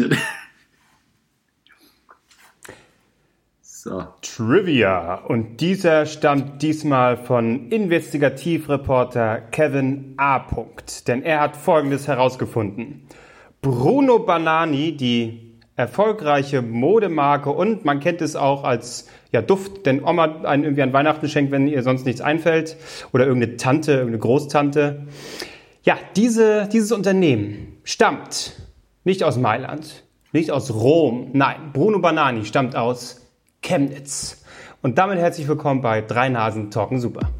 gerechnet. So. Trivia. Und dieser stammt diesmal von Investigativreporter Kevin A. Denn er hat Folgendes herausgefunden. Bruno Banani, die erfolgreiche Modemarke und man kennt es auch als ja, Duft, denn Oma einen irgendwie an Weihnachten schenkt, wenn ihr sonst nichts einfällt oder irgendeine Tante, irgendeine Großtante. Ja, diese, dieses Unternehmen stammt nicht aus Mailand, nicht aus Rom, nein, Bruno Banani stammt aus Chemnitz. Und damit herzlich willkommen bei Drei Nasen Talken Super.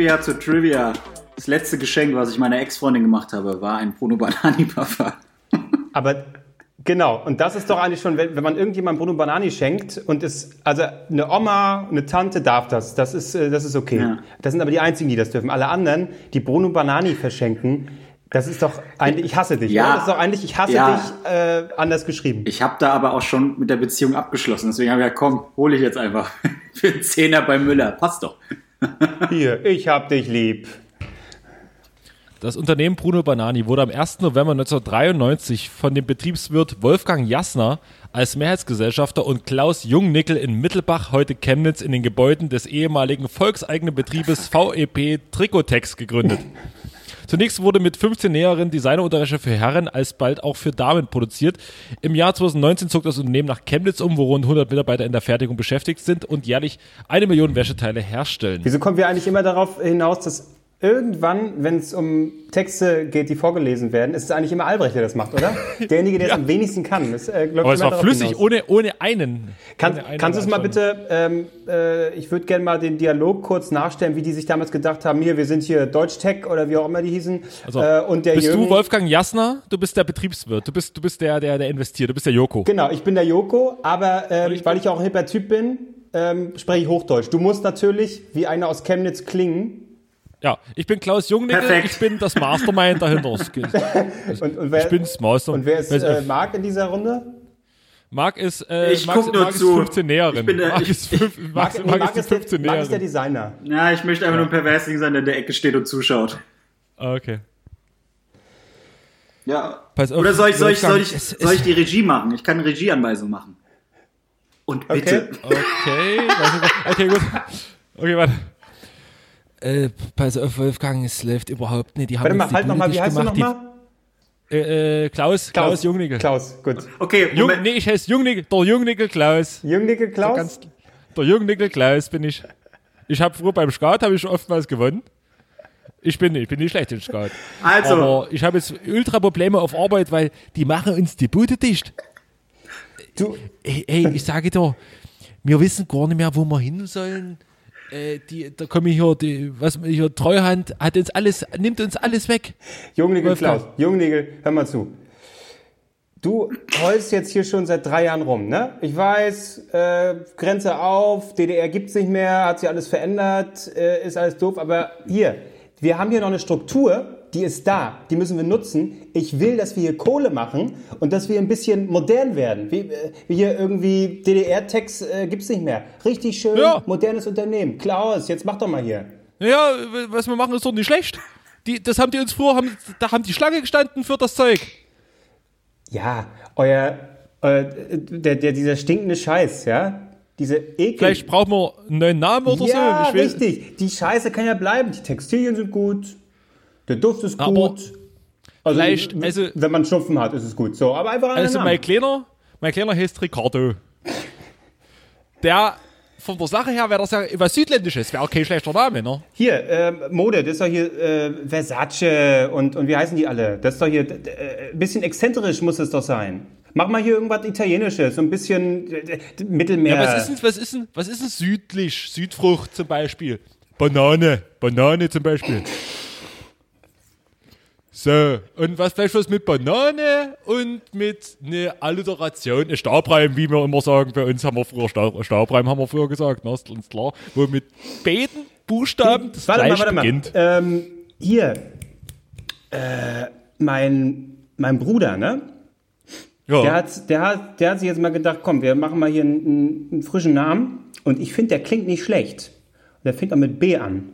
Trivia zu Trivia. Das letzte Geschenk, was ich meiner Ex-Freundin gemacht habe, war ein Bruno Banani Parfum. Aber genau, und das ist doch eigentlich schon, wenn, wenn man irgendjemandem Bruno Banani schenkt und es, also eine Oma, eine Tante darf das, das ist, äh, das ist okay. Ja. Das sind aber die einzigen, die das dürfen. Alle anderen, die Bruno Banani verschenken, das ist doch eigentlich, ich hasse dich. Ja, oder? das ist doch eigentlich, ich hasse ja. dich äh, anders geschrieben. Ich habe da aber auch schon mit der Beziehung abgeschlossen. Deswegen habe ich gesagt, komm, hole ich jetzt einfach für einen Zehner bei Müller. Passt doch. Hier, ich hab dich lieb. Das Unternehmen Bruno Banani wurde am 1. November 1993 von dem Betriebswirt Wolfgang Jassner als Mehrheitsgesellschafter und Klaus Jungnickel in Mittelbach, heute Chemnitz, in den Gebäuden des ehemaligen volkseigenen Betriebes VEP Tricotex gegründet. Zunächst wurde mit 15 näheren Designerunterwäsche für Herren alsbald auch für Damen produziert. Im Jahr 2019 zog das Unternehmen nach Chemnitz um, wo rund 100 Mitarbeiter in der Fertigung beschäftigt sind und jährlich eine Million Wäscheteile herstellen. Wieso kommen wir eigentlich immer darauf hinaus, dass irgendwann, wenn es um Texte geht, die vorgelesen werden, ist es eigentlich immer Albrecht, der das macht, oder? Derjenige, der es am wenigsten kann. Das, äh, Aber es war flüssig, ohne, ohne einen. Kann, ohne einen kannst du es mal bitte, ähm, äh, ich würde gerne mal den Dialog kurz nachstellen, wie die sich damals gedacht haben, hier, wir sind hier Deutsch-Tech oder wie auch immer die hießen. Also, äh, und der bist Jürgen, du Wolfgang Jassner? Du bist der Betriebswirt, du bist, du bist der, der, der investiert, du bist der Joko. Genau, ich bin der Joko, aber ähm, ich weil ich auch ein hipper Typ bin, ähm, spreche ich Hochdeutsch. Du musst natürlich wie einer aus Chemnitz klingen, ja, ich bin Klaus Jungnickel, Perfekt. ich bin das Mastermind dahinter. und, und wer, ich bin's Master. Und wer ist äh, Marc in dieser Runde? Marc ist, äh, ich Marc, nur Marc zu. ist 15 Näherin. Ich Marc ist, fünf, Marc, Marc, Marc, ist 15 Marc ist der Designer. Ja, ich möchte einfach ja. nur ein Perversing sein, der in der Ecke steht und zuschaut. Okay. Ja. Pass auf, Oder soll ich, soll, ich, soll, ich, soll ich die Regie machen? Ich kann eine Regieanweisung machen. Und bitte. Okay, okay, okay gut. Okay, warte äh, pass auf, Wolfgang, es läuft überhaupt nicht. Die haben Warte mal, halt nochmal, wie heißt gemacht, du nochmal? Äh, äh, Klaus, Klaus, Klaus Jungnickel. Klaus, gut. Okay, Jung, nee, ich heiße Jungnickel, der Jungnickel Klaus. Jungnickel Klaus? Der, ganz, der Jungnickel Klaus bin ich. Ich habe früher beim Skat habe ich oftmals gewonnen. Ich bin, ich bin nicht schlecht im Skat. Also. Aber ich habe jetzt ultra Probleme auf Arbeit, weil die machen uns die Bude dicht. Du. Hey, hey ich sage dir, wir wissen gar nicht mehr, wo wir hin sollen äh, die, da komme ich hier, die, was hier, Treuhand hat uns alles, nimmt uns alles weg. Jungnigel Klaus, Jungnigel, hör mal zu. Du heulst jetzt hier schon seit drei Jahren rum, ne? Ich weiß, äh, Grenze auf, DDR gibt's nicht mehr, hat sich alles verändert, äh, ist alles doof, aber hier, wir haben hier noch eine Struktur, die ist da, die müssen wir nutzen. Ich will, dass wir hier Kohle machen und dass wir ein bisschen modern werden. Wie, äh, wie hier irgendwie DDR-Text äh, gibt's nicht mehr. Richtig schön, ja. modernes Unternehmen. Klaus, jetzt mach doch mal hier. Ja, was wir machen, ist doch nicht schlecht. Die, das haben die uns früher, haben, da haben die Schlange gestanden für das Zeug. Ja, euer, euer der, der, dieser stinkende Scheiß, ja, diese Ekel. Vielleicht brauchen wir einen neuen Namen oder ja, so. Ja, richtig. Die Scheiße kann ja bleiben. Die Textilien sind gut. Der Duft ist aber gut. Also, also, wenn man Schnupfen hat, ist es gut. So, aber einfach Also, mein Kleiner, mein Kleiner heißt Ricardo. Der, von der Sache her wäre das ja was Südländisches, wäre auch kein schlechter Name, ne? Hier, äh, Mode, das ist doch hier äh, Versace und, und wie heißen die alle? Das ist doch hier, äh, ein bisschen exzentrisch muss es doch sein. Mach mal hier irgendwas Italienisches, so ein bisschen äh, Mittelmeer. Ja, was ist denn, was ist denn, was ist denn südlich? Südfrucht zum Beispiel. Banane, Banane zum Beispiel. So, und was vielleicht was mit Banane und mit ne Alliteration, ne Stabreim, wie wir immer sagen, bei uns haben wir früher Sta- Stabreim, haben wir früher gesagt, ne, ist uns klar, wo mit beiden Buchstaben das Warte mal, gleich warte mal. beginnt. Ähm, hier, äh, mein, mein Bruder, ne? Ja. Der hat, der, hat, der hat sich jetzt mal gedacht, komm, wir machen mal hier einen, einen, einen frischen Namen. Und ich finde, der klingt nicht schlecht. Der fängt auch mit B an.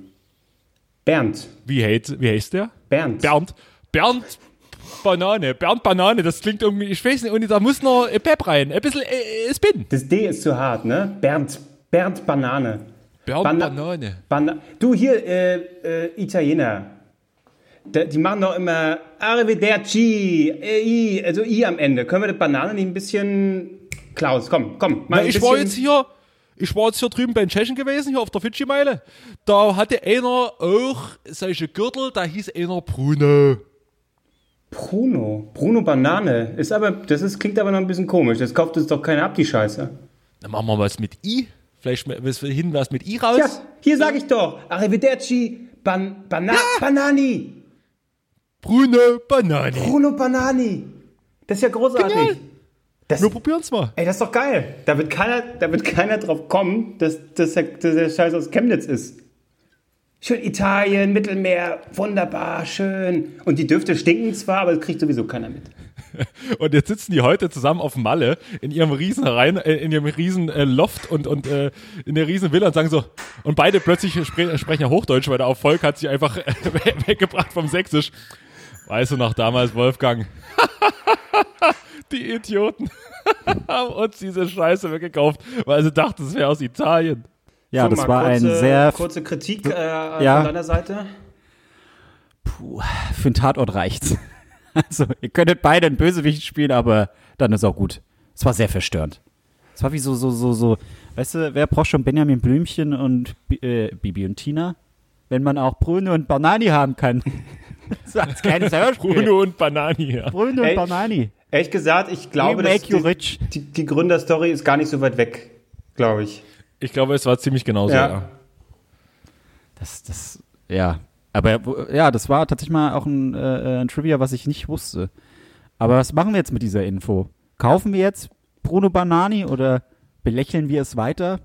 Bernd. Wie, heißt, wie heißt der? Bernd. Bernd. Bernd Banane. Bernd Banane, das klingt irgendwie, ich weiß nicht, und da muss noch ein Pep rein, ein bisschen äh, Spin. Das D ist zu hart, ne? Bernd. Bernd Banane. Bernd Bana- Banane. Bana du, hier, äh, äh, Italiener. Da, die machen doch immer Arrivederci, äh, I, also I am Ende. Können wir das Banane nicht ein bisschen... Klaus, komm, komm. Mal Na, ich war jetzt hier, ich war jetzt hier drüben bei den Tschechen gewesen, hier auf der Fidschi-Meile. Da hatte einer auch solche Gürtel, da hieß einer Bruno. Bruno. Bruno Banane. Ist aber, das ist, klingt aber noch ein bisschen komisch. Das kauft uns doch keiner ab, die Scheiße. Dann machen wir was mit I. Vielleicht mal- was hin was mit I raus. Ja, hier sage ich doch. Arrivederci, Ban, Bana, Banani. Bruno Banane. Bruno Banani. Das ist ja großartig. Genial. Das, Wir probieren's mal. ey, das ist doch geil. Da wird keiner, da wird keiner drauf kommen, dass, dass, der, dass der Scheiß aus Chemnitz ist. Schön Italien, Mittelmeer, wunderbar, schön. Und die Düfte stinken zwar, aber das kriegt sowieso keiner mit. Und jetzt sitzen die heute zusammen auf Malle in ihrem riesen Rein, äh, in ihrem riesen äh, Loft und, und äh, in der riesen Villa und sagen so, und beide plötzlich spre sprechen ja Hochdeutsch, weil der Erfolg hat sich einfach weggebracht vom Sächsisch. Weißt du noch damals, Wolfgang? die Idioten haben uns diese Scheiße weggekauft, weil sie dachten, es wäre aus Italien. Ja, So, das mal war kurze, ein sehr Kurze Kritik äh, Ja. von deiner Seite. für einen Tatort reicht's. Also, ihr könntet beide einen Bösewicht spielen, aber dann ist auch gut. Es war sehr verstörend. Es war wie so, so, so, so, weißt du, wer braucht schon Benjamin Blümchen und äh, Bibi und Tina? Wenn man auch Bruno und Banani haben kann. so als kleines Hörspiel. Bruno und Banani, ja. Bruno und Ey, Banani. Ehrlich gesagt, ich glaube, dass die, rich. die, die Gründerstory ist gar nicht so weit weg, glaube ich. Ich glaube, es war ziemlich genauso, Ja. ja. Das, das, ja. Aber ja, das war tatsächlich mal auch ein, äh, ein Trivia, was ich nicht wusste. Aber was machen wir jetzt mit dieser Info? Kaufen wir jetzt Bruno Banani oder belächeln wir es weiter?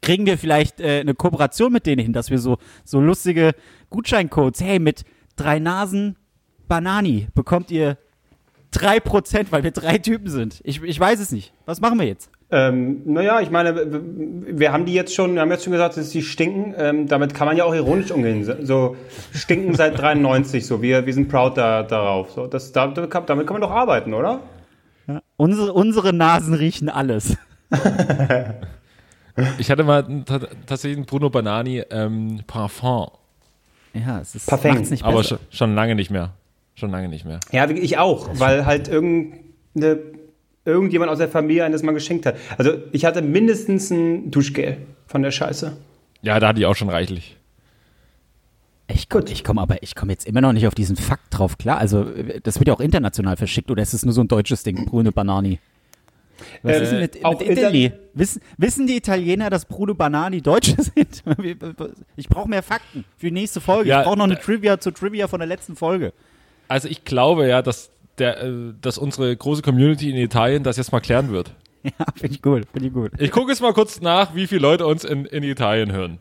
Kriegen wir vielleicht äh, eine Kooperation mit denen hin, dass wir so, so lustige Gutscheincodes, hey, mit drei Nasen Banani bekommt ihr 3%, weil wir drei Typen sind. Ich, ich weiß es nicht. Was machen wir jetzt? Ähm, naja, ich meine, wir haben die jetzt schon, wir haben jetzt schon gesagt, dass die stinken. Ähm, damit kann man ja auch ironisch umgehen. So- stinken seit 93, so wir, wir sind proud da, darauf. So, das, da, damit kann damit kann man doch arbeiten, oder? Unsere, unsere Nasen riechen alles. Ich hatte mal ta- tatsächlich einen Bruno Banani ähm, Parfum, Ja, es ist Parfum. nicht aber besser. schon, schon lange nicht mehr. Schon lange nicht mehr. Ja, ich auch, weil halt irgendeine, irgendjemand aus der Familie eines mal geschenkt hat. Also ich hatte mindestens ein Duschgel von der Scheiße. Ja, da hatte ich auch schon reichlich. Ich, gut, ich komme aber, ich komme jetzt immer noch nicht auf diesen Fakt drauf klar. Also, das wird ja auch international verschickt oder ist es nur so ein deutsches Ding, Bruno Banani? Was Äh, ist denn mit, auch mit Italy? Inter- Wissen, wissen die Italiener, dass Bruno Banani Deutsche sind? Ich brauche mehr Fakten für die nächste Folge. Ja, ich brauche noch eine äh, Trivia zur Trivia von der letzten Folge. Also ich glaube ja, dass, der, äh, dass unsere große Community in Italien das jetzt mal klären wird. Ja, finde ich gut, finde ich gut. Ich gucke jetzt mal kurz nach, wie viele Leute uns in, in Italien hören.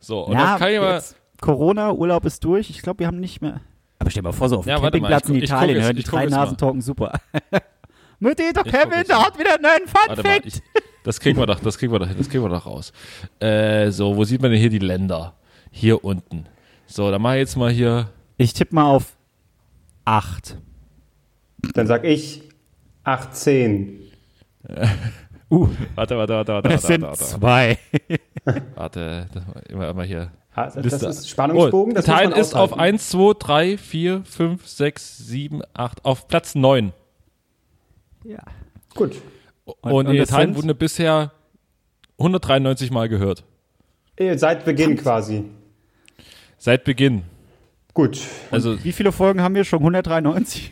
So, und ja, dann kann ich mal. Corona, Urlaub ist durch. Ich glaube, wir haben nicht mehr. Aber stell dir mal vor, so auf dem Ja, warte mal, Campingplatz ich in guck Italien hören die drei mal. Nasen talken super. Mutti, guck Kevin, mal. hat wieder einen neuen Fun Warte mal, Fact. ich, das kriegen wir doch, das kriegen wir doch, das kriegen wir doch raus. Äh, so, wo sieht man denn hier die Länder? Hier unten. So, dann mach ich jetzt mal hier. Ich tippe mal auf 8. Dann sag ich 18. Uh, Warte, warte, warte, warte, das warte, sind warte, warte, zwei. warte, das, immer, immer hier. Das, Liste. ist Spannungsbogen. Oh, das Italien man ist auf aushalten. 1, 2, 3, 4, 5, 6, 7, 8, auf Platz 9. Ja. Gut. Und, und das Italien sind- wurde bisher 193 Mal gehört. Seit Beginn quasi. Seit Beginn. Gut. Also, Wie viele Folgen haben wir schon? 193?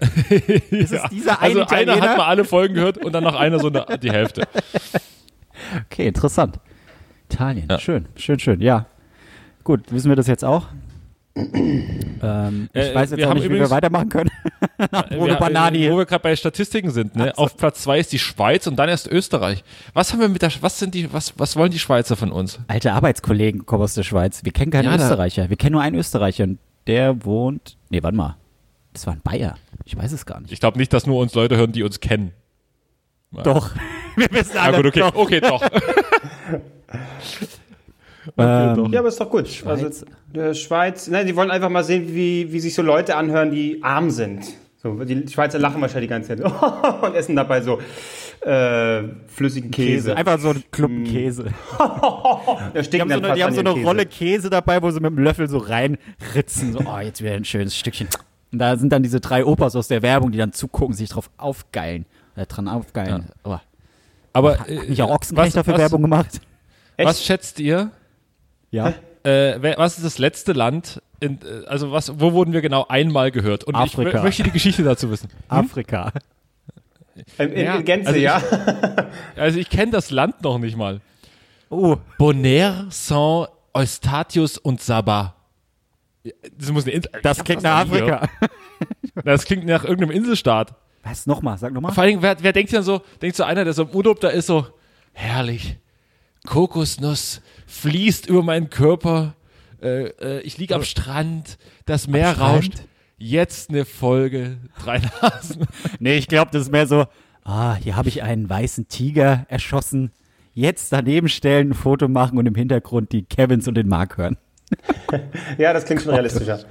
ist es dieser eine also einer hat mal alle Folgen gehört und dann noch einer so eine, die Hälfte. Okay, interessant. Italien, Ja. schön, schön, schön. Ja, gut, wissen wir das jetzt auch? Ähm, ich Äh, weiß jetzt auch nicht, wie wir weitermachen können. Nach Bruno Banani. Wo wir gerade bei Statistiken sind, ne? Auf Platz zwei ist die Schweiz und dann erst Österreich. Was haben wir mit der, was sind die, was, was wollen die Schweizer von uns? Alte Arbeitskollegen kommen aus der Schweiz. Wir kennen keinen Ja, Österreicher. Wir kennen nur einen Österreicher und der wohnt. Nee, warte mal. Das war ein Bayer. Ich weiß es gar nicht. Ich glaube nicht, dass nur uns Leute hören, die uns kennen. Doch. Wir wissen alle. gut, okay, Doch. okay, doch. Ähm, Ja, aber ist doch gut. Also, der Schweiz, nein, die wollen einfach mal sehen, wie, wie sich so Leute anhören, die arm sind. So, die Schweizer lachen wahrscheinlich die ganze Zeit und essen dabei so äh, flüssigen Käse. Einfach so ein Klumpen Käse. Da Die haben so eine, die haben so eine Käse. Rolle Käse dabei, wo sie mit dem Löffel so reinritzen. So, oh, jetzt wieder ein schönes Stückchen. Und da sind dann diese drei Opas aus der Werbung, die dann zugucken, sich drauf aufgeilen. Äh, dran aufgeilen. Oh. Aber äh, nicht auch Ochsenknecht dafür was, Werbung gemacht? Echt? was schätzt ihr? Ja. Äh, was ist das letzte Land? In, äh, also was, wo wurden wir genau einmal gehört? Und ich Afrika. mö- möchte die Geschichte dazu wissen. Afrika. In, in, Ja, in Gänze, also ich- ja. Also ich kenne das Land noch nicht mal. Oh, Bonaire, Saint Eustatius und Sabah. Das muss eine Insel. das ich klingt nach. Afrika. Das klingt nach irgendeinem Inselstaat. Was? Nochmal, sag nochmal. Vor allem, wer, wer denkt denn so, denkt so einer, der so im Urlaub da ist, so, herrlich, Kokosnuss fließt über meinen Körper, äh, äh, ich liege am Strand, das Meer Strand? rauscht, jetzt eine Folge, drei Nasen. Nee, ich glaube, das ist mehr so, ah, hier habe ich einen weißen Tiger erschossen. Jetzt daneben stellen, ein Foto machen und im Hintergrund die Kevins und den Mark hören. Ja, das klingt schon realistischer.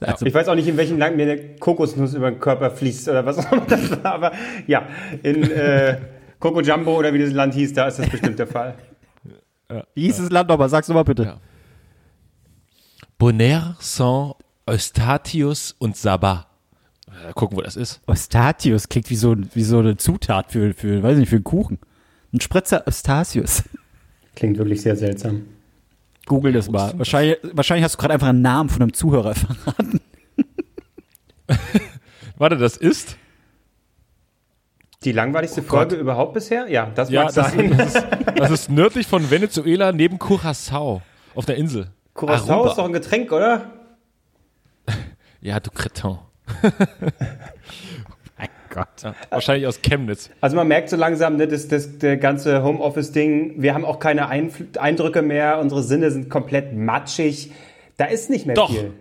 Also, Ich weiß auch nicht, in welchem Land mir eine Kokosnuss über den Körper fließt oder was auch immer das war, aber ja, in äh, Coco Jumbo oder wie das Land hieß, da ist das bestimmt der Fall. Wie hieß das Land nochmal? Sag's nochmal bitte. Ja. Bonaire, Saint Eustatius und Sabah. Äh, gucken, wo das ist. Ostatius klingt wie so, wie so eine Zutat für, für, weiß nicht, für einen Kuchen. Ein Spritzer Ostatius. Klingt wirklich sehr seltsam. Google das mal. Wahrscheinlich, wahrscheinlich hast du gerade einfach einen Namen von einem Zuhörer verraten. Warte, das ist? Die langweiligste Folge überhaupt bisher? Ja, das Ja, mag das, sein. das, ist, das ist nördlich von Venezuela neben Curacao auf der Insel. Curacao Aruba. ist doch ein Getränk, oder? Ja, du Cretin. Mein Gott. Ja, wahrscheinlich aus Chemnitz. Also man merkt so langsam, ne, das, das, der ganze Homeoffice-Ding, wir haben auch keine Einfl Eindrücke mehr, unsere Sinne sind komplett matschig. Da ist nicht mehr Doch. viel.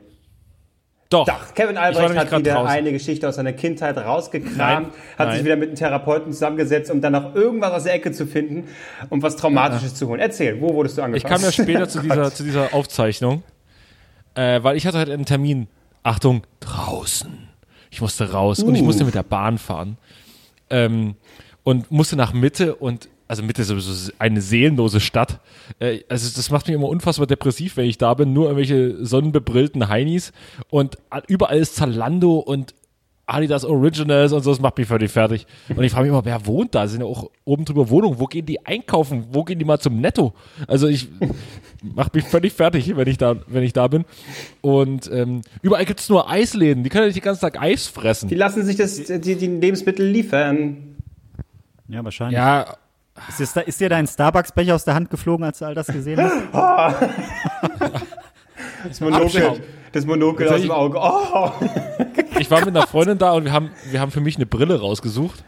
Doch. Doch, Kevin Ich Albrecht hat wieder draußen. eine Geschichte aus seiner Kindheit rausgekramt, hat nein. sich wieder mit einem Therapeuten zusammengesetzt, um dann noch irgendwas aus der Ecke zu finden, um was Traumatisches zu holen. Erzähl, wo wurdest du Ich angefasst? kam ja später zu dieser, zu dieser Aufzeichnung, äh, weil ich hatte heute einen Termin. Achtung, draußen. Ich musste raus und ich Uh. musste mit der Bahn fahren. Ähm, und musste nach Mitte und also Mitte ist sowieso eine seelenlose Stadt. Äh, also das macht mich immer unfassbar depressiv, wenn ich da bin. Nur irgendwelche sonnenbebrillten Heinis und überall ist Zalando und Adidas Originals und so, das macht mich völlig fertig. Und ich frage mich immer, wer wohnt da? Sind ja auch oben drüber Wohnungen. Wo gehen die einkaufen? Wo gehen die mal zum Netto? Also ich macht mich völlig fertig, wenn ich da, wenn ich da bin. Und ähm, überall gibt es nur Eisläden. Die können ja nicht den ganzen Tag Eis fressen. Die lassen sich das, die, die Lebensmittel liefern. Ja, wahrscheinlich. Ja, Ist, es da, ist dir dein Starbucks-Becher aus der Hand geflogen, als du all das gesehen hast? Das Monokel, das Monokel aus dem ich- Auge. Oh. ich war mit einer Freundin da und wir haben, wir haben für mich eine Brille rausgesucht.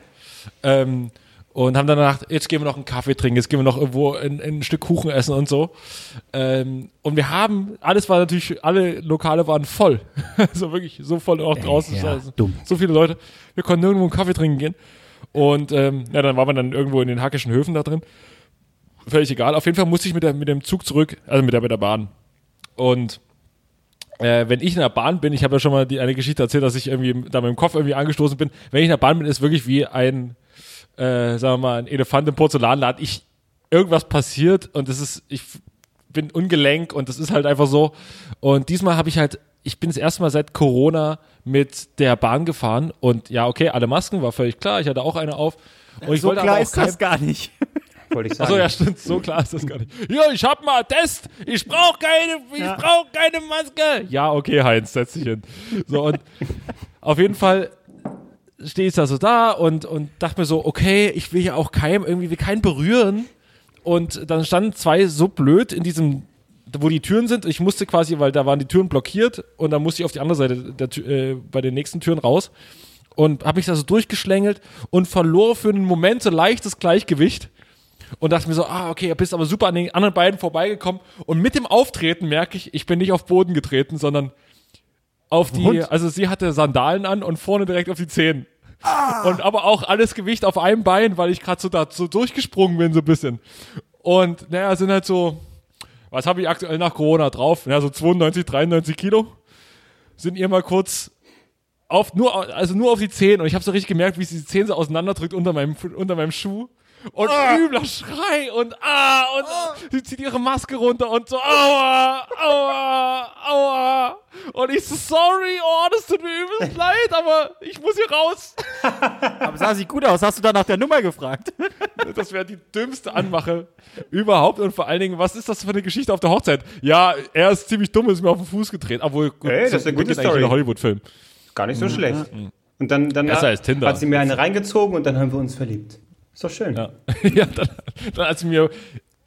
Ähm, und haben dann gedacht, jetzt gehen wir noch einen Kaffee trinken, jetzt gehen wir noch irgendwo ein, ein Stück Kuchen essen und so. Ähm, und wir haben, alles war natürlich, alle Lokale waren voll. so wirklich, so voll auch draußen. ja, so, dumm. so viele Leute. Wir konnten nirgendwo einen Kaffee trinken gehen. Und ähm, ja, dann waren wir dann irgendwo in den Hackischen Höfen da drin. Völlig egal. Auf jeden Fall musste ich mit, der, mit dem Zug zurück, also mit der, mit der Bahn. Und äh, wenn ich in der Bahn bin, ich habe ja schon mal die, eine Geschichte erzählt, dass ich irgendwie da mit dem Kopf irgendwie angestoßen bin. Wenn ich in der Bahn bin, ist wirklich wie ein, äh, sagen wir mal, ein Elefant im Porzellanladen. Ich, irgendwas passiert und es ist, ich bin ungelenk und das ist halt einfach so. Und diesmal habe ich halt, ich bin das erste Mal seit Corona mit der Bahn gefahren und ja, okay, alle Masken, war völlig klar, ich hatte auch eine auf. Und ich so wollte klar aber auch ist das gar nicht. Wollte ich sagen. Achso, ja, stimmt, so klar ist das gar nicht. Ja, ich hab mal Test, ich brauch keine, ich Ja. brauch keine Maske. Ja, okay, Heinz, setz dich hin. So, und auf jeden Fall stehe ich da so da und, und dachte mir so, okay, ich will ja auch keinem, irgendwie will keinen berühren. Und dann standen zwei so blöd in diesem wo die Türen sind. Ich musste quasi, weil da waren die Türen blockiert und dann musste ich auf die andere Seite der, äh, bei den nächsten Türen raus und habe mich da so durchgeschlängelt und verlor für einen Moment so leichtes Gleichgewicht und dachte mir so, ah, okay, bist aber super an den anderen beiden vorbeigekommen und mit dem Auftreten merke ich, ich bin nicht auf Boden getreten, sondern auf die, Hund? also sie hatte Sandalen an und vorne direkt auf die Zehen. Und aber auch alles Gewicht auf einem Bein, weil ich gerade so da so durchgesprungen bin, so ein bisschen. Und naja, sind halt so, was habe ich aktuell nach Corona drauf? Ja, so 92, 93 Kilo. Sind ihr mal kurz auf, nur, also nur auf die Zehen. Und ich habe so richtig gemerkt, wie sie die Zehen so auseinanderdrückt unter meinem, unter meinem Schuh. Und übler Schrei und ah, und sie zieht ihre Maske runter und so, aua, aua, aua. Und ich so, sorry, oh, das tut mir übelst leid, aber ich muss hier raus. Aber sah sie gut aus. Hast du da nach der Nummer gefragt? Das wäre die dümmste Anmache überhaupt. Und vor allen Dingen, was ist das für eine Geschichte auf der Hochzeit? Ja, er ist ziemlich dumm, ist mir auf den Fuß gedreht. Obwohl, gut, Ey, das ist eine gut, gute Story. in Hollywood-Film. Gar nicht so schlecht. Und dann, dann hat sie mir eine reingezogen und dann haben wir uns verliebt. Ist doch schön. Ja, ja dann, dann hat sie mir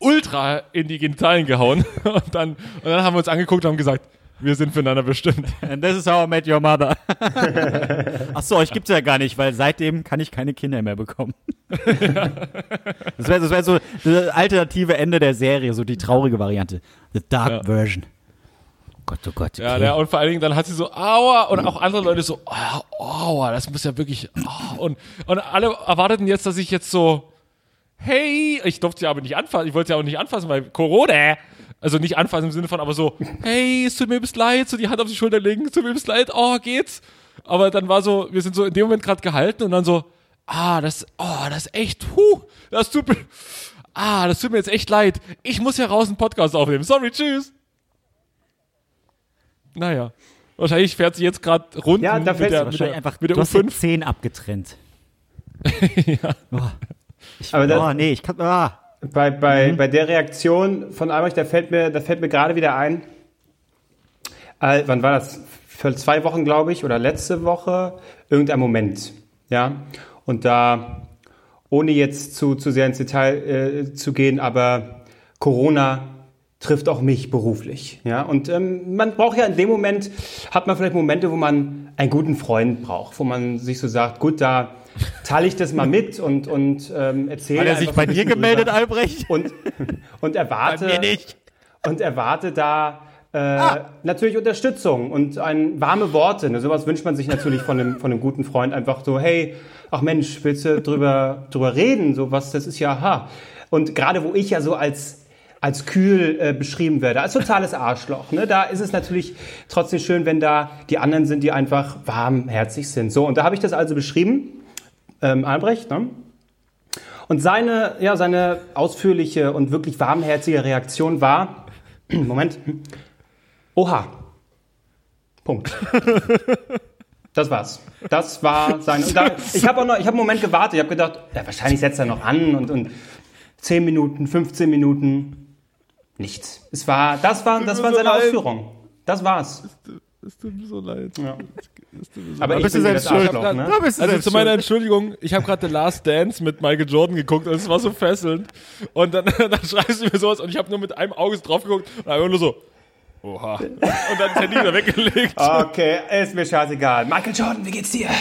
ultra in die Genitalien gehauen. Und dann, und dann haben wir uns angeguckt und haben gesagt, wir sind füreinander bestimmt. And this is how I met your mother. Ach so, euch gibt's ja gar nicht, weil seitdem kann ich keine Kinder mehr bekommen. Das wäre das wär so das alternative Ende der Serie, so die traurige Variante. The Dark Ja. Version. Gott, oh Gott. Ja, okay. ja, und vor allen Dingen, dann hat sie so, aua, und auch andere Leute so, oh, aua, das muss ja wirklich, oh, und, und alle erwarteten jetzt, dass ich jetzt so, hey, ich durfte sie aber nicht anfassen, ich wollte sie auch nicht anfassen, weil Corona, also nicht anfassen im Sinne von, aber so, hey, es tut mir übelst leid, so die Hand auf die Schulter legen, es tut mir übelst leid, oh, geht's? Aber dann war so, wir sind so in dem Moment gerade gehalten und dann so, ah, das, oh, das ist echt, huh, das tut mir, ah, das tut mir jetzt echt leid, ich muss ja raus einen Podcast aufnehmen, sorry, tschüss. Naja. Wahrscheinlich fährt sie jetzt gerade rund Ja, da mit, der, mit, Wahrscheinlich der, einfach, mit der du hast die U5. Zehen abgetrennt. oh. Ich, Aber das- oh, nee, ich kann, ah. Bei, bei, bei der Reaktion von Albrecht, da fällt mir, da fällt mir gerade wieder ein, äh, wann war das? Für zwei Wochen, glaube ich, oder letzte Woche, irgendein Moment. Ja. Und da, ohne jetzt zu, zu sehr ins Detail äh, zu gehen, aber Corona trifft auch mich beruflich. Ja. Und ähm, man braucht ja in dem Moment, hat man vielleicht Momente, wo man einen guten Freund braucht, wo man sich so sagt, gut, da teile ich das mal mit und, und ähm, erzähle. Hat er sich bei dir gemeldet, drüber Albrecht? und, und erwarte Bei mir nicht. und erwarte da äh, natürlich Unterstützung und ein, warme Worte. Ne? Sowas wünscht man sich natürlich von einem, von einem guten Freund einfach so, hey, ach Mensch, willst du drüber, drüber reden? So was, das ist ja, ha. Und gerade wo ich ja so als als kühl äh, beschrieben werde, als totales Arschloch. Ne? Da ist es natürlich trotzdem schön, wenn da die anderen sind, die einfach warmherzig sind. So, und da habe ich das also beschrieben, ähm, Albrecht, ne? Und seine, ja, seine ausführliche und wirklich warmherzige Reaktion war, Moment, oha, Punkt. Das war's. Das war sein. Da, ich habe auch noch, ich habe einen Moment gewartet. Ich habe gedacht, ja, wahrscheinlich setzt er noch an und, und 10 Minuten, 15 Minuten, nichts. Es war, das war, das waren so seine leid. Ausführungen. Das war's. Es tut mir so leid. Ja. Aber ich bist du selbst schuld. Ne? Da bist du Also selbst zu meiner schuld. Entschuldigung, ich habe gerade The Last Dance mit Michael Jordan geguckt und es war so fesselnd. Und dann, dann schreibst du mir sowas und ich habe nur mit einem Auge drauf geguckt und einfach nur so, oha. Und dann das Handy wieder weggelegt. Okay, ist mir scheißegal. Michael Jordan, wie geht's dir?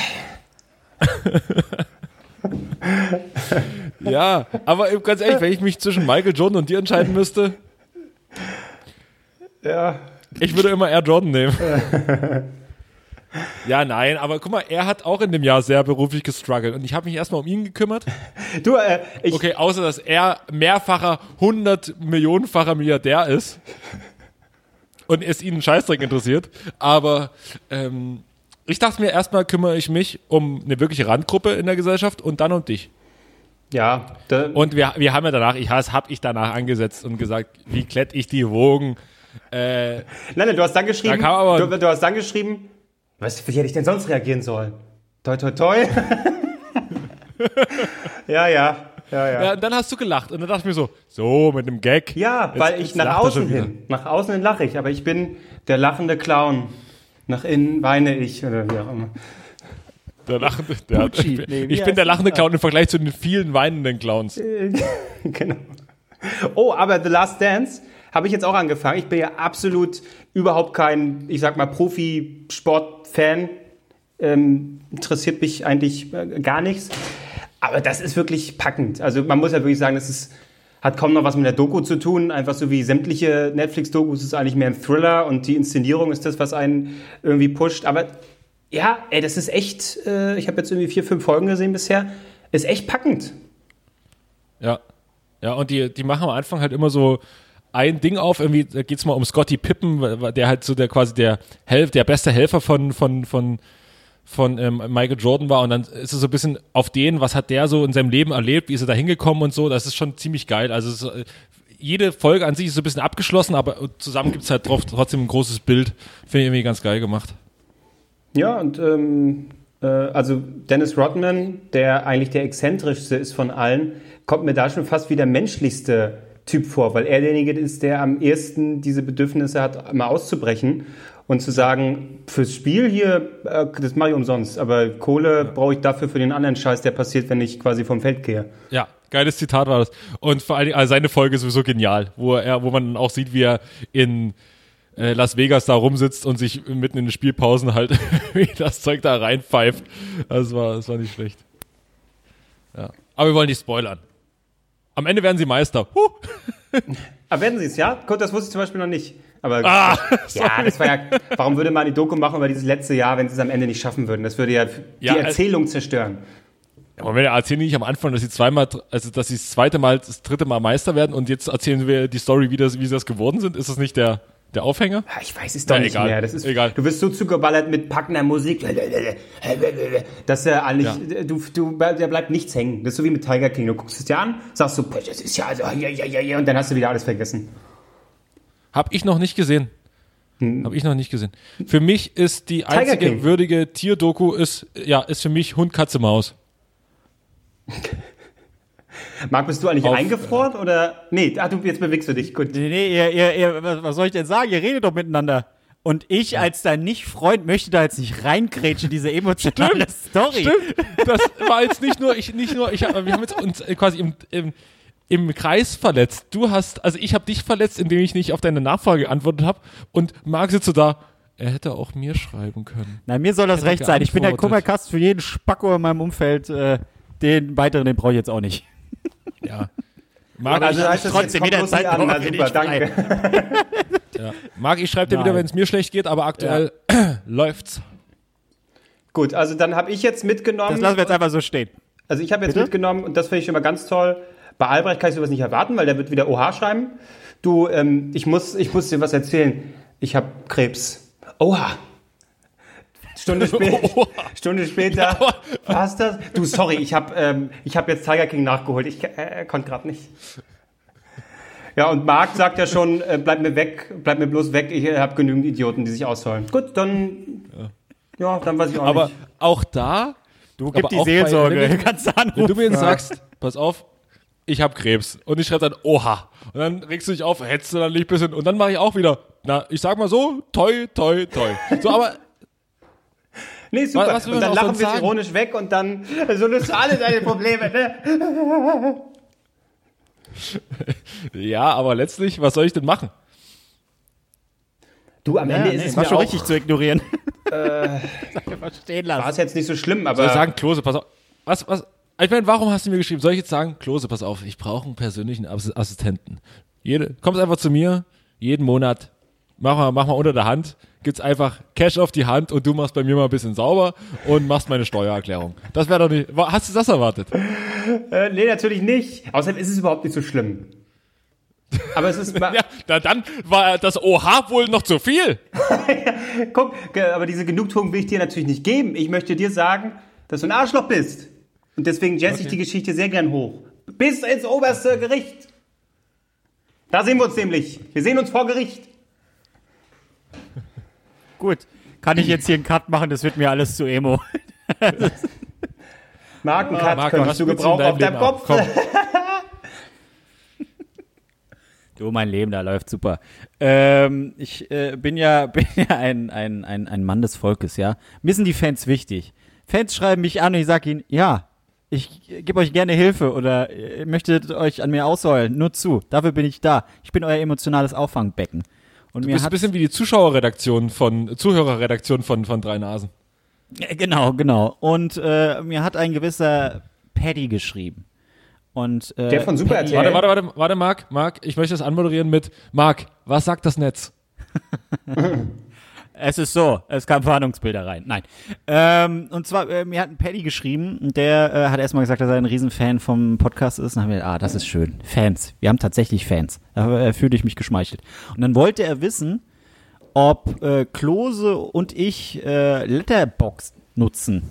Ja, aber ganz ehrlich, wenn ich mich zwischen Michael Jordan und dir entscheiden müsste, Ja. ich würde immer eher Jordan nehmen. Ja, nein, aber guck mal, er hat auch in dem Jahr sehr beruflich gestruggelt und ich habe mich erstmal um ihn gekümmert. Du, äh, ich, Okay, außer dass er mehrfacher, 100 Millionenfacher Milliardär ist und es ihn einen Scheißdreck interessiert. Aber ähm, ich dachte mir, erstmal kümmere ich mich um eine wirkliche Randgruppe in der Gesellschaft und dann um dich. Ja, Und wir, wir haben ja danach, ich habe ich danach angesetzt und gesagt, wie klett ich die Wogen. Äh, nein, nein, du hast dann geschrieben, Da du, du hast dann geschrieben, was, wie hätte ich denn sonst reagieren sollen? Toi, toi, toi. ja, ja, ja, ja. ja, und dann hast du gelacht und dann dachte ich mir so, so mit dem Gag. Ja, Jetzt- weil ich jetzt nach lacht er außen hin, nach außen hin lache ich, aber ich bin der lachende Clown. Nach innen weine ich oder wie auch immer. Der lachende, der, Pucci. ich, Nee, ich bin der lachende Clown im Vergleich zu den vielen weinenden Clowns. genau. Oh, aber The Last Dance habe ich jetzt auch angefangen. Ich bin ja absolut überhaupt kein, ich sag mal, Profisport-Fan. Ähm, interessiert mich eigentlich äh, gar nichts. Aber das ist wirklich packend. Also man muss ja wirklich sagen, das ist, hat kaum noch was mit der Doku zu tun. Einfach so wie sämtliche Netflix-Dokus ist eigentlich mehr ein Thriller und die Inszenierung ist das, was einen irgendwie pusht. Aber ja, ey, das ist echt, äh, ich habe jetzt irgendwie vier, fünf Folgen gesehen bisher, ist echt packend. Ja. Ja, und die, die machen am Anfang halt immer so ein Ding auf, irgendwie, da geht's mal um Scotty Pippen, der halt so der quasi der Helf, der beste Helfer von, von, von, von ähm, Michael Jordan war und dann ist es so ein bisschen auf den, was hat der so in seinem Leben erlebt, wie ist er da hingekommen und so, das ist schon ziemlich geil. Also es, ist, jede Folge an sich ist so ein bisschen abgeschlossen, aber zusammen gibt's halt drauf, trotzdem ein großes Bild. Finde ich irgendwie ganz geil gemacht. Ja, und ähm, äh, also Dennis Rodman, der eigentlich der exzentrischste ist von allen, kommt mir da schon fast wie der menschlichste Typ vor, weil er derjenige ist, der am ehesten diese Bedürfnisse hat, mal auszubrechen und zu sagen, fürs Spiel hier, äh, das mache ich umsonst, aber Kohle brauche ich dafür für den anderen Scheiß, der passiert, wenn ich quasi vom Feld gehe. Ja, geiles Zitat war das. Und vor allem, also seine Folge ist sowieso genial, wo er, wo man auch sieht, wie er in äh, Las Vegas da rumsitzt und sich mitten in den Spielpausen halt wie das Zeug da reinpfeift. Das war, das war nicht schlecht. Ja. Aber wir wollen nicht spoilern. Am Ende werden sie Meister. Huh. Aber werden sie es, ja? Gut, das wusste ich zum Beispiel noch nicht. Aber Ah, ja, das war ja, warum würde man die Doku machen über dieses letzte Jahr, wenn sie es am Ende nicht schaffen würden? Das würde ja die Ja, äh, Erzählung zerstören. Aber wenn er erzählen die nicht am Anfang, dass sie zweimal, also dass sie das zweite Mal, das dritte Mal Meister werden und jetzt erzählen wir die Story, wie, das, wie sie das geworden sind, ist das nicht der, der Aufhänger? Ja, Ich weiß es doch Ja, nicht egal. mehr. Das ist, Egal. Du wirst so zugeballert mit packender Musik, dass er eigentlich, du, du, da bleibt nichts hängen. Das ist so wie mit Tiger King. Du guckst es dir an, sagst so, das ist ja, also, ja, ja, ja, ja, und dann hast du wieder alles vergessen. Hab ich noch nicht gesehen. Hab ich noch nicht gesehen. Für mich ist die einzige King. würdige Tierdoku ist, ja, ist für mich Hund, Katze, Maus. Marc, bist du eigentlich Auf- eingefroren oder? Nee, ah, du, jetzt bewegst du dich. Gut. Nee, nee, ihr, ihr, ihr, was soll ich denn sagen? Ihr redet doch miteinander. Und ich als dein Nicht-Freund möchte da jetzt nicht reinkrätschen, diese emotionale Story. Stimmt. Das war jetzt nicht nur, ich, nicht nur, ich, hab- wir haben jetzt uns äh, quasi im, im, im Kreis verletzt. Du hast, also ich habe dich verletzt, indem ich nicht auf deine Nachfrage geantwortet habe. Und Marc sitzt so da, er hätte auch mir schreiben können. Nein, mir soll das recht sein. Ich bin der. Kummerkast für jeden Spacko in meinem Umfeld. Äh, den weiteren, den brauche ich jetzt auch nicht. Ja. Marc, Also ich, trotzdem jetzt, kommt bloß jederzeit nie an. Na, super, danke. ja. Marc, ich schreibe dir Nein. wieder, wenn es mir schlecht geht, aber aktuell läuft's. Gut, also dann habe ich jetzt mitgenommen. Das lassen wir jetzt einfach so stehen. Also ich habe jetzt Bitte? mitgenommen und das finde ich mal ganz toll. Bei Albrecht kann ich sowas nicht erwarten, weil der wird wieder OH schreiben. Du, ähm, ich muss, ich muss dir was erzählen. Ich habe Krebs. Oha. Stunde, spä Stunde später. Was das? Du, sorry, ich habe ähm, ich hab jetzt Tiger King nachgeholt. Ich äh, konnte gerade nicht. Ja, und Marc sagt ja schon, äh, bleib mir weg, bleib mir bloß weg. Ich habe genügend Idioten, die sich ausholen. Gut, dann, ja, dann weiß ich auch Aber nicht. auch da, Du Aber gib die auch bei- Seelsorge. wenn du- Kannst du wenn anrufen. du mir jetzt sagst, pass auf, ich habe Krebs. Und ich schreibe dann, oha. Und dann regst du dich auf, hetzt du dann nicht ein bisschen. Und dann mache ich auch wieder, na, ich sag mal so, toi, toi, toi. So, aber Nee, super. was will und dann lachen wir sagen? ironisch weg und dann so löst du alle deine Probleme, ne? ja, aber letztlich, was soll ich denn machen? Du, am Ja, Ende nee, ist es war schon auch, richtig zu ignorieren. Sag einfach stehen war lassen. es jetzt nicht so schlimm, aber Soll ich sagen, Klose, pass auf. Was, was, ich meine, warum hast du mir geschrieben? Soll ich jetzt sagen, Klose, pass auf, ich brauche einen persönlichen Ass- Assistenten. Jede, kommst einfach zu mir, jeden Monat, mach mal, mach mal unter der Hand, gibt's einfach Cash auf die Hand und du machst bei mir mal ein bisschen sauber und machst meine Steuererklärung. Das wäre doch nicht, hast du das erwartet? äh, nee, natürlich nicht. Außerdem ist es überhaupt nicht so schlimm. Aber es ist, Ja, na dann war das OH wohl noch zu viel. guck, aber diese Genugtuung will ich dir natürlich nicht geben. Ich möchte dir sagen, dass du ein Arschloch bist. Und deswegen jazz ich die Geschichte sehr gern hoch. Bis ins oberste Gericht. Da sehen wir uns nämlich. Wir sehen uns vor Gericht. Gut. Kann ich jetzt hier einen Cut machen? Das wird mir alles zu emo. Markencut Marco, könntest du gebrauchen auf deinem? Kopf. Komm. Du, mein Leben, da läuft super. Ähm, ich äh, bin ja, bin ja ein, ein, ein, ein Mann des Volkes, ja. Mir sind die Fans wichtig. Fans schreiben mich an und ich sage ihnen, ja, Ich gebe euch gerne Hilfe oder ihr möchtet euch an mir ausheulen. Nur zu. Dafür bin ich da. Ich bin euer emotionales Auffangbecken. Und Du mir bist ein bisschen wie die Zuschauerredaktion von, Zuhörerredaktion von, von Drei Nasen. Äh, Genau, genau. Und äh, mir hat ein gewisser Paddy geschrieben. Und, äh, Der von Super Paddy-? Warte, warte, warte, warte, Marc, Marc, ich möchte das anmoderieren mit Marc, was sagt das Netz? Es ist so, es kamen Warnungsbilder rein. Nein. Ähm, und zwar, äh, mir hat ein Paddy geschrieben, der äh, hat erstmal gesagt, dass er ein Riesenfan vom Podcast ist. Und dann haben wir, ah, das ist schön. Fans. Wir haben tatsächlich Fans. Da äh, fühlte ich mich geschmeichelt. Und dann wollte er wissen, ob äh, Klose und ich äh, Letterbox nutzen.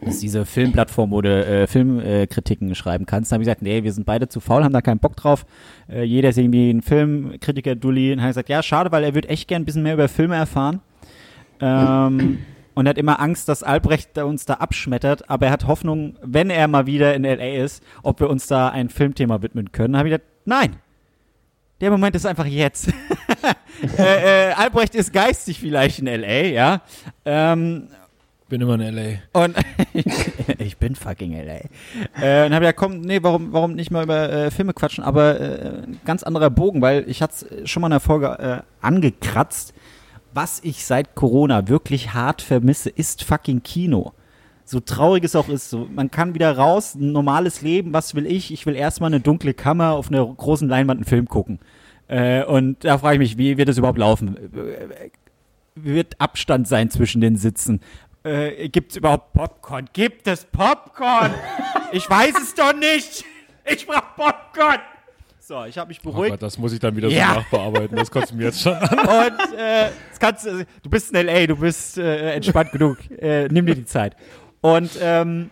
Das ist diese Filmplattform, wo du äh, Filmkritiken schreiben kannst. Da habe ich gesagt, nee, wir sind beide zu faul, haben da keinen Bock drauf. Äh, jeder ist irgendwie ein Filmkritiker-Dulli. Und habe gesagt, ja, schade, weil er wird echt gern ein bisschen mehr über Filme erfahren. Ähm, und hat immer Angst, dass Albrecht uns da abschmettert, aber er hat Hoffnung, wenn er mal wieder in L.A. ist, ob wir uns da ein Filmthema widmen können. Da habe ich gesagt, nein. Der Moment ist einfach jetzt. äh, äh, Albrecht ist geistig vielleicht in L.A., ja. Ähm, Bin immer in L.A. und ich bin fucking LA. Äh, und habe ja komm, nee, warum, warum nicht mal über äh, Filme quatschen, aber äh, ganz anderer Bogen, weil ich hatte es schon mal in der Folge äh, angekratzt. Was ich seit Corona wirklich hart vermisse, ist fucking Kino. So traurig es auch ist, so, man kann wieder raus, ein normales Leben, was will ich? Ich will erstmal eine dunkle Kammer auf einer großen Leinwand einen Film gucken. Äh, und da frage ich mich, wie wird das überhaupt laufen? Äh, wird Abstand sein zwischen den Sitzen? Äh, Gibt es überhaupt Popcorn? Gibt es Popcorn? ich weiß es doch nicht. Ich brauche Popcorn. So, ich habe mich Oh beruhigt. Gott, das muss ich dann wieder Ja. so nachbearbeiten. Das kotzt mir jetzt schon an. Und äh, kannst, du- du bist in L.A., du bist äh, entspannt genug. Äh, nimm dir die Zeit. Und ähm,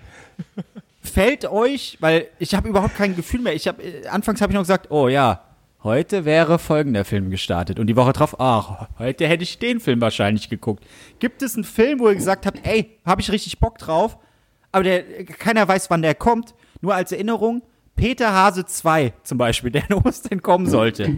fällt euch, weil ich habe überhaupt kein Gefühl mehr. Ich hab, äh, anfangs habe ich noch gesagt, oh ja, heute wäre folgender Film gestartet. Und die Woche drauf, ach, heute hätte ich den Film wahrscheinlich geguckt. Gibt es einen Film, wo ihr gesagt habt, ey, habe ich richtig Bock drauf, aber der, keiner weiß, wann der kommt. Nur als Erinnerung, Peter Hase 2 zum Beispiel, der in Ostern kommen sollte.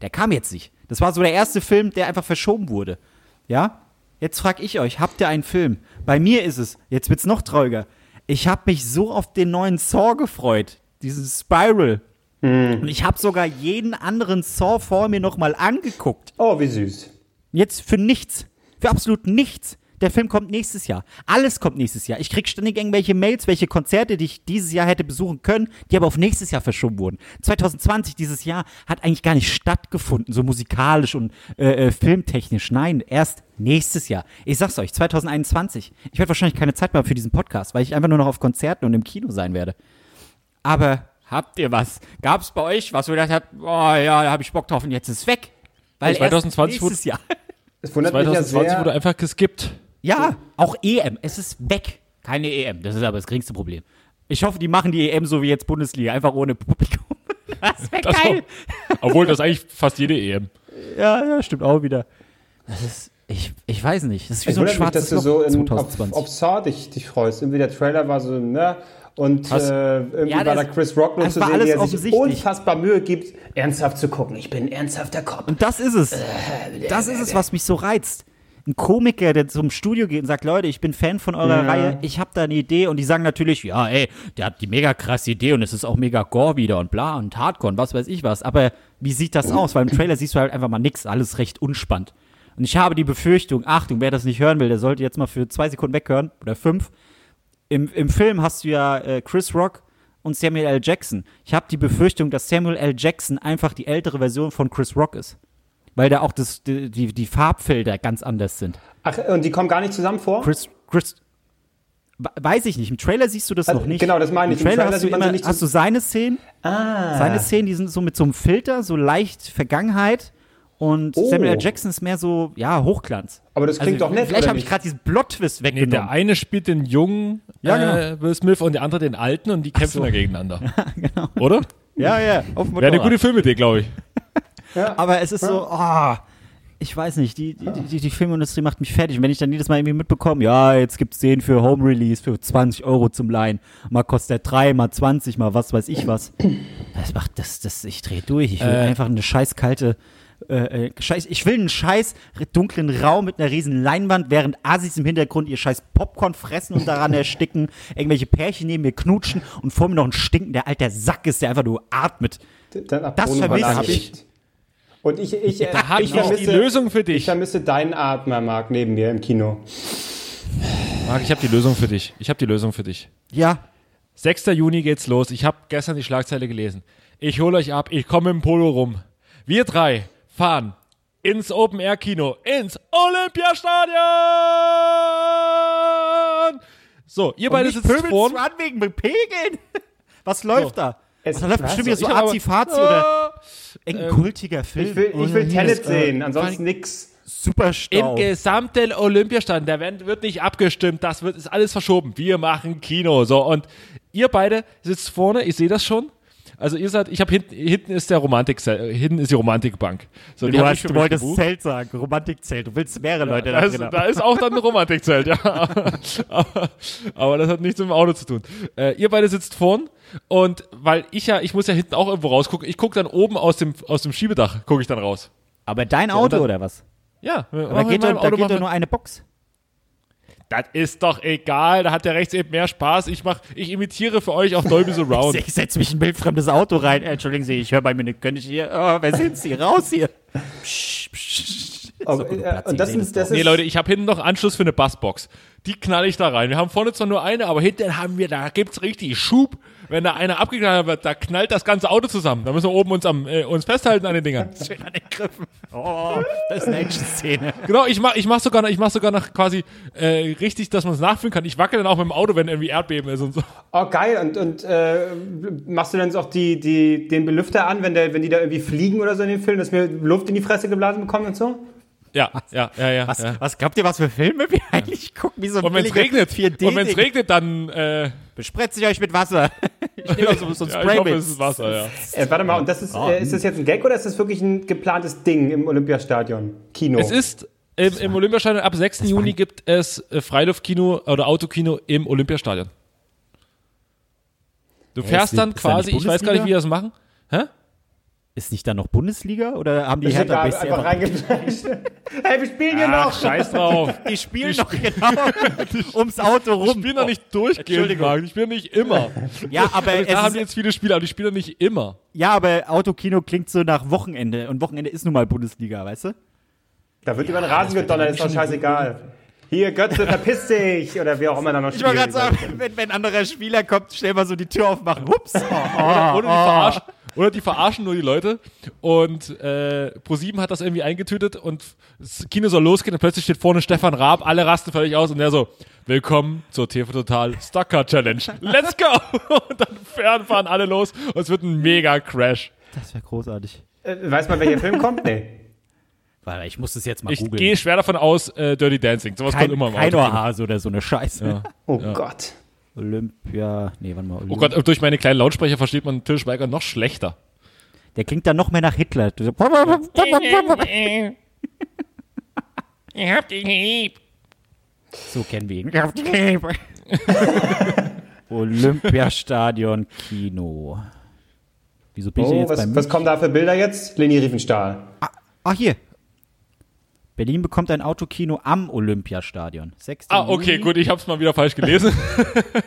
Der kam jetzt nicht. Das war so der erste Film, der einfach verschoben wurde. Ja? Jetzt frage ich euch, habt ihr einen Film? Bei mir ist es, jetzt wird's noch trauriger. Ich habe mich so auf den neuen Saw gefreut. Diesen Spiral. Und ich habe sogar jeden anderen Saw vor mir nochmal angeguckt. Oh, wie süß. Jetzt für nichts. Für absolut nichts. Der Film kommt nächstes Jahr. Alles kommt nächstes Jahr. Ich krieg ständig irgendwelche Mails, welche Konzerte, die ich dieses Jahr hätte besuchen können, die aber auf nächstes Jahr verschoben wurden. 2020, dieses Jahr, hat eigentlich gar nicht stattgefunden, so musikalisch und äh, äh, filmtechnisch. Nein, erst nächstes Jahr. Ich sag's euch, 2021. Ich werde wahrscheinlich keine Zeit mehr für diesen Podcast, weil ich einfach nur noch auf Konzerten und im Kino sein werde. Aber habt ihr was? Gab's bei euch was, wo ihr gedacht habt, oh ja, da hab ich Bock drauf und jetzt ist es weg? Weil erst 2020 nächstes Jahr. Es wundert mich ja 2020 wurde sehr. einfach geskippt. Ja, auch EM. Es ist weg. Keine EM. Das ist aber das geringste Problem. Ich hoffe, die machen die EM so wie jetzt Bundesliga, einfach ohne Publikum. Das wäre geil. Obwohl das eigentlich fast jede EM. Ja, ja, stimmt auch wieder. Das ist, ich, ich weiß nicht. Das ist wie Es so ein wundert mich, schwarzes dass du so in, auf, 2020. auf Saw dich, dich freust. Irgendwie der Trailer war so, ne? Und äh, irgendwie Ja, war da Chris Rock nur das zu sehen, der sich unfassbar Mühe gibt, ernsthaft zu gucken. Ich bin ein ernsthafter Cop. Und das ist es. Das ist es, was mich so reizt. Ein Komiker, der zum Studio geht und sagt, Leute, ich bin Fan von eurer Reihe, ich habe da eine Idee und die sagen natürlich, ja, ey, der hat die mega krasse Idee und es ist auch mega Gore wieder und bla und Hardcore und was weiß ich was. Aber wie sieht das aus? Weil im Trailer siehst du halt einfach mal nix, alles recht unspannend. Und ich habe die Befürchtung, Achtung, wer das nicht hören will, der sollte jetzt mal für zwei Sekunden weghören oder fünf. Im, im Film hast du ja äh, Chris Rock und Samuel L. Jackson. Ich habe die Befürchtung, dass Samuel L. Jackson einfach die ältere Version von Chris Rock ist. Weil da auch das, die, die, die Farbfelder ganz anders sind. Ach, und die kommen gar nicht zusammen vor? Chris, Chris, we- weiß ich nicht. Im Trailer siehst du das Also, noch nicht. genau, das meine ich. Im Im Trailer, Trailer hast, du immer, nicht hast du seine Szenen. ah. Seine Szenen, die sind so mit so einem Filter, so leicht Vergangenheit. Und Oh. Samuel L. Jackson ist mehr so, ja, Hochglanz. Aber das klingt also, doch nett, Vielleicht habe ich gerade diesen Plot-Twist Nee, weggenommen. der eine spielt den jungen Ja, äh, Will Smith und der andere den alten und die kämpfen da gegeneinander. Oder? ja, ja, Wäre eine gute Filmidee, glaube ich. Aber es ist so, ah, ich weiß nicht, die, die, die, die Filmindustrie macht mich fertig. Und wenn ich dann jedes Mal irgendwie mitbekomme, ja, jetzt gibt's den für Home Release für 20 Euro zum Leihen. Mal kostet der 3, mal 20, mal was weiß ich was. Das macht, das, das, ich drehe durch. Ich will Äh. einfach eine scheiß kalte äh, äh, scheiß, ich will einen scheiß dunklen Raum mit einer riesen Leinwand, während Asis im Hintergrund ihr scheiß Popcorn fressen und daran ersticken, irgendwelche Pärchen neben mir knutschen und vor mir noch ein stinkender alter Sack ist, der einfach nur atmet. Dann Das vermisse ich. Und ich, ich, äh, Da habe ich, noch die vermisse- Lösung für Ich dich. vermisse deinen Atmer, Marc, neben mir im Kino. Marc, ich habe die Lösung für dich. Ich habe die Lösung für dich. Ja, 6. Juni geht's los. Ich habe gestern die Schlagzeile gelesen. Ich hole euch ab, ich komme im Polo rum. Wir drei fahren ins Open Air Kino, ins Olympiastadion. So, ihr beide sitzt vorne. an wegen Pegeln. Was läuft da? Es- da läuft bestimmt wieder so Azi-Fazi oder irgendein kultiger Film. Ich will, ich will Tenet äh, sehen, ansonsten nix. Im Superstau. gesamten Olympiastadion, da werden- wird nicht abgestimmt, das wird, ist alles verschoben. Wir machen Kino. So, und ihr beide sitzt vorne, ich sehe das schon. Also ihr seid, ich habe hinten, hinten ist der Romantik, hinten ist die Romantikbank. So, Du, hast, du wolltest gebucht. Zelt sagen, Romantikzelt. Du willst mehrere Leute Da da ist, drin da haben. ist auch dann ein Romantikzelt, ja. aber, aber das hat nichts mit dem Auto zu tun. Äh, ihr beide sitzt vorn und weil ich ja, ich muss ja hinten auch irgendwo rausgucken. Ich gucke dann oben aus dem, aus dem Schiebedach, gucke ich dann raus. Aber dein Auto dann- oder was? Ja, Aber da geht, doch, da geht doch nur eine Box. Das ist doch egal, da hat der rechts eben mehr Spaß. Ich mach, ich imitiere für euch auch Dolby Surround. Ich setze mich in ein wildfremdes Auto rein. Äh, Entschuldigen Sie, ich höre bei mir nicht. Könnte ich hier. Oh, wer sind Sie? Raus hier. Psch, psch. Oh, So, äh, Platz, und das ich seh ist, das Nee, Leute, ich habe hinten noch Anschluss für eine Bassbox. Die knall ich da rein. Wir haben vorne zwar nur eine, aber hinten haben wir, da gibt's richtig Schub. Wenn da einer abgeknallt wird, da knallt das ganze Auto zusammen. Da müssen wir oben uns, am, äh, uns festhalten an den Dingern. Schön an den Griffen. Oh, das ist eine Action-Szene. Genau, ich mach, ich mach sogar noch, ich mach sogar noch quasi äh, richtig, dass man es nachfühlen kann. Ich wackel dann auch mit dem Auto, wenn irgendwie Erdbeben ist und so. Oh, geil. Und, und äh, machst du dann so auch die, die, den Belüfter an, wenn, der, wenn die da irgendwie fliegen oder so in den Film, dass wir Luft in die Fresse geblasen bekommen und so? Ja, ja, ja, ja. Was, ja. was glaubt ihr, was für Filme wir eigentlich gucken? Wie so ein Und wenn es regnet, 4D und wenn es regnet, dann äh, Bespretzt ich euch mit Wasser. Ich nehme auch so, so ein ja, ich hoffe, Spray es ist Wasser, ja. Äh, warte mal, und das ist, äh, ist das jetzt ein Gag oder ist das wirklich ein geplantes Ding im Olympiastadion? Kino? Es ist im, im Olympiastadion ab 6. Juni gibt es äh, Freiluftkino oder Autokino im Olympiastadion. Du fährst dann quasi, ich weiß gar nicht, wie die das machen. Hä? Ist nicht da noch Bundesliga oder haben die Ich hab Hertha da BSC einfach reingeflasht. hey, wir spielen hier noch. scheiß drauf. Die spielen doch genau ums Auto rum. Ich spiele doch nicht durchgehend, Entschuldigung. Marc. Ich spiele nicht immer. Ja, aber Da es haben die jetzt viele Spiele, aber die spielen doch nicht immer. ja, aber Autokino klingt so nach Wochenende und Wochenende ist nun mal Bundesliga, weißt du? Da wird über den Rasen gedonnert, ist doch scheißegal. Hier, Götze, verpiss dich! Oder wie auch immer da noch Ich wollte gerade sagen, wenn, wenn ein anderer Spieler kommt, schnell mal so die Tür aufmachen. Ups. Oder, oder, die verarschen, oder die verarschen nur die Leute. Und äh, ProSieben hat das irgendwie eingetütet und das Kino soll losgehen und plötzlich steht vorne Stefan Raab, alle rasten völlig aus und der so, willkommen zur TV Total Stucker Challenge. Let's go! Und dann fahren, fahren alle los und es wird ein mega Crash. Das wäre großartig. Äh, weiß man, welcher Film kommt? Nee. Weil ich muss das jetzt mal Ich googeln. gehe schwer davon aus, äh, Dirty Dancing. Sowas Kein, kommt immer im kein Auto. Ohrhase oder so eine Scheiße. Oh Gott. Olympia. Nee, warte mal. Oh Gott, durch meine kleinen Lautsprecher versteht man Till Schweiger noch schlechter. Der klingt dann noch mehr nach Hitler. Ich hab dich lieb. So kennen wir ihn. Olympiastadion Kino. Wieso bin ich Oh, jetzt was, was kommen da für Bilder jetzt? Leni Riefenstahl. Ah, hier. Berlin bekommt ein Autokino am Olympiastadion. 6. Ah, okay, Juni. gut, ich hab's mal wieder falsch gelesen.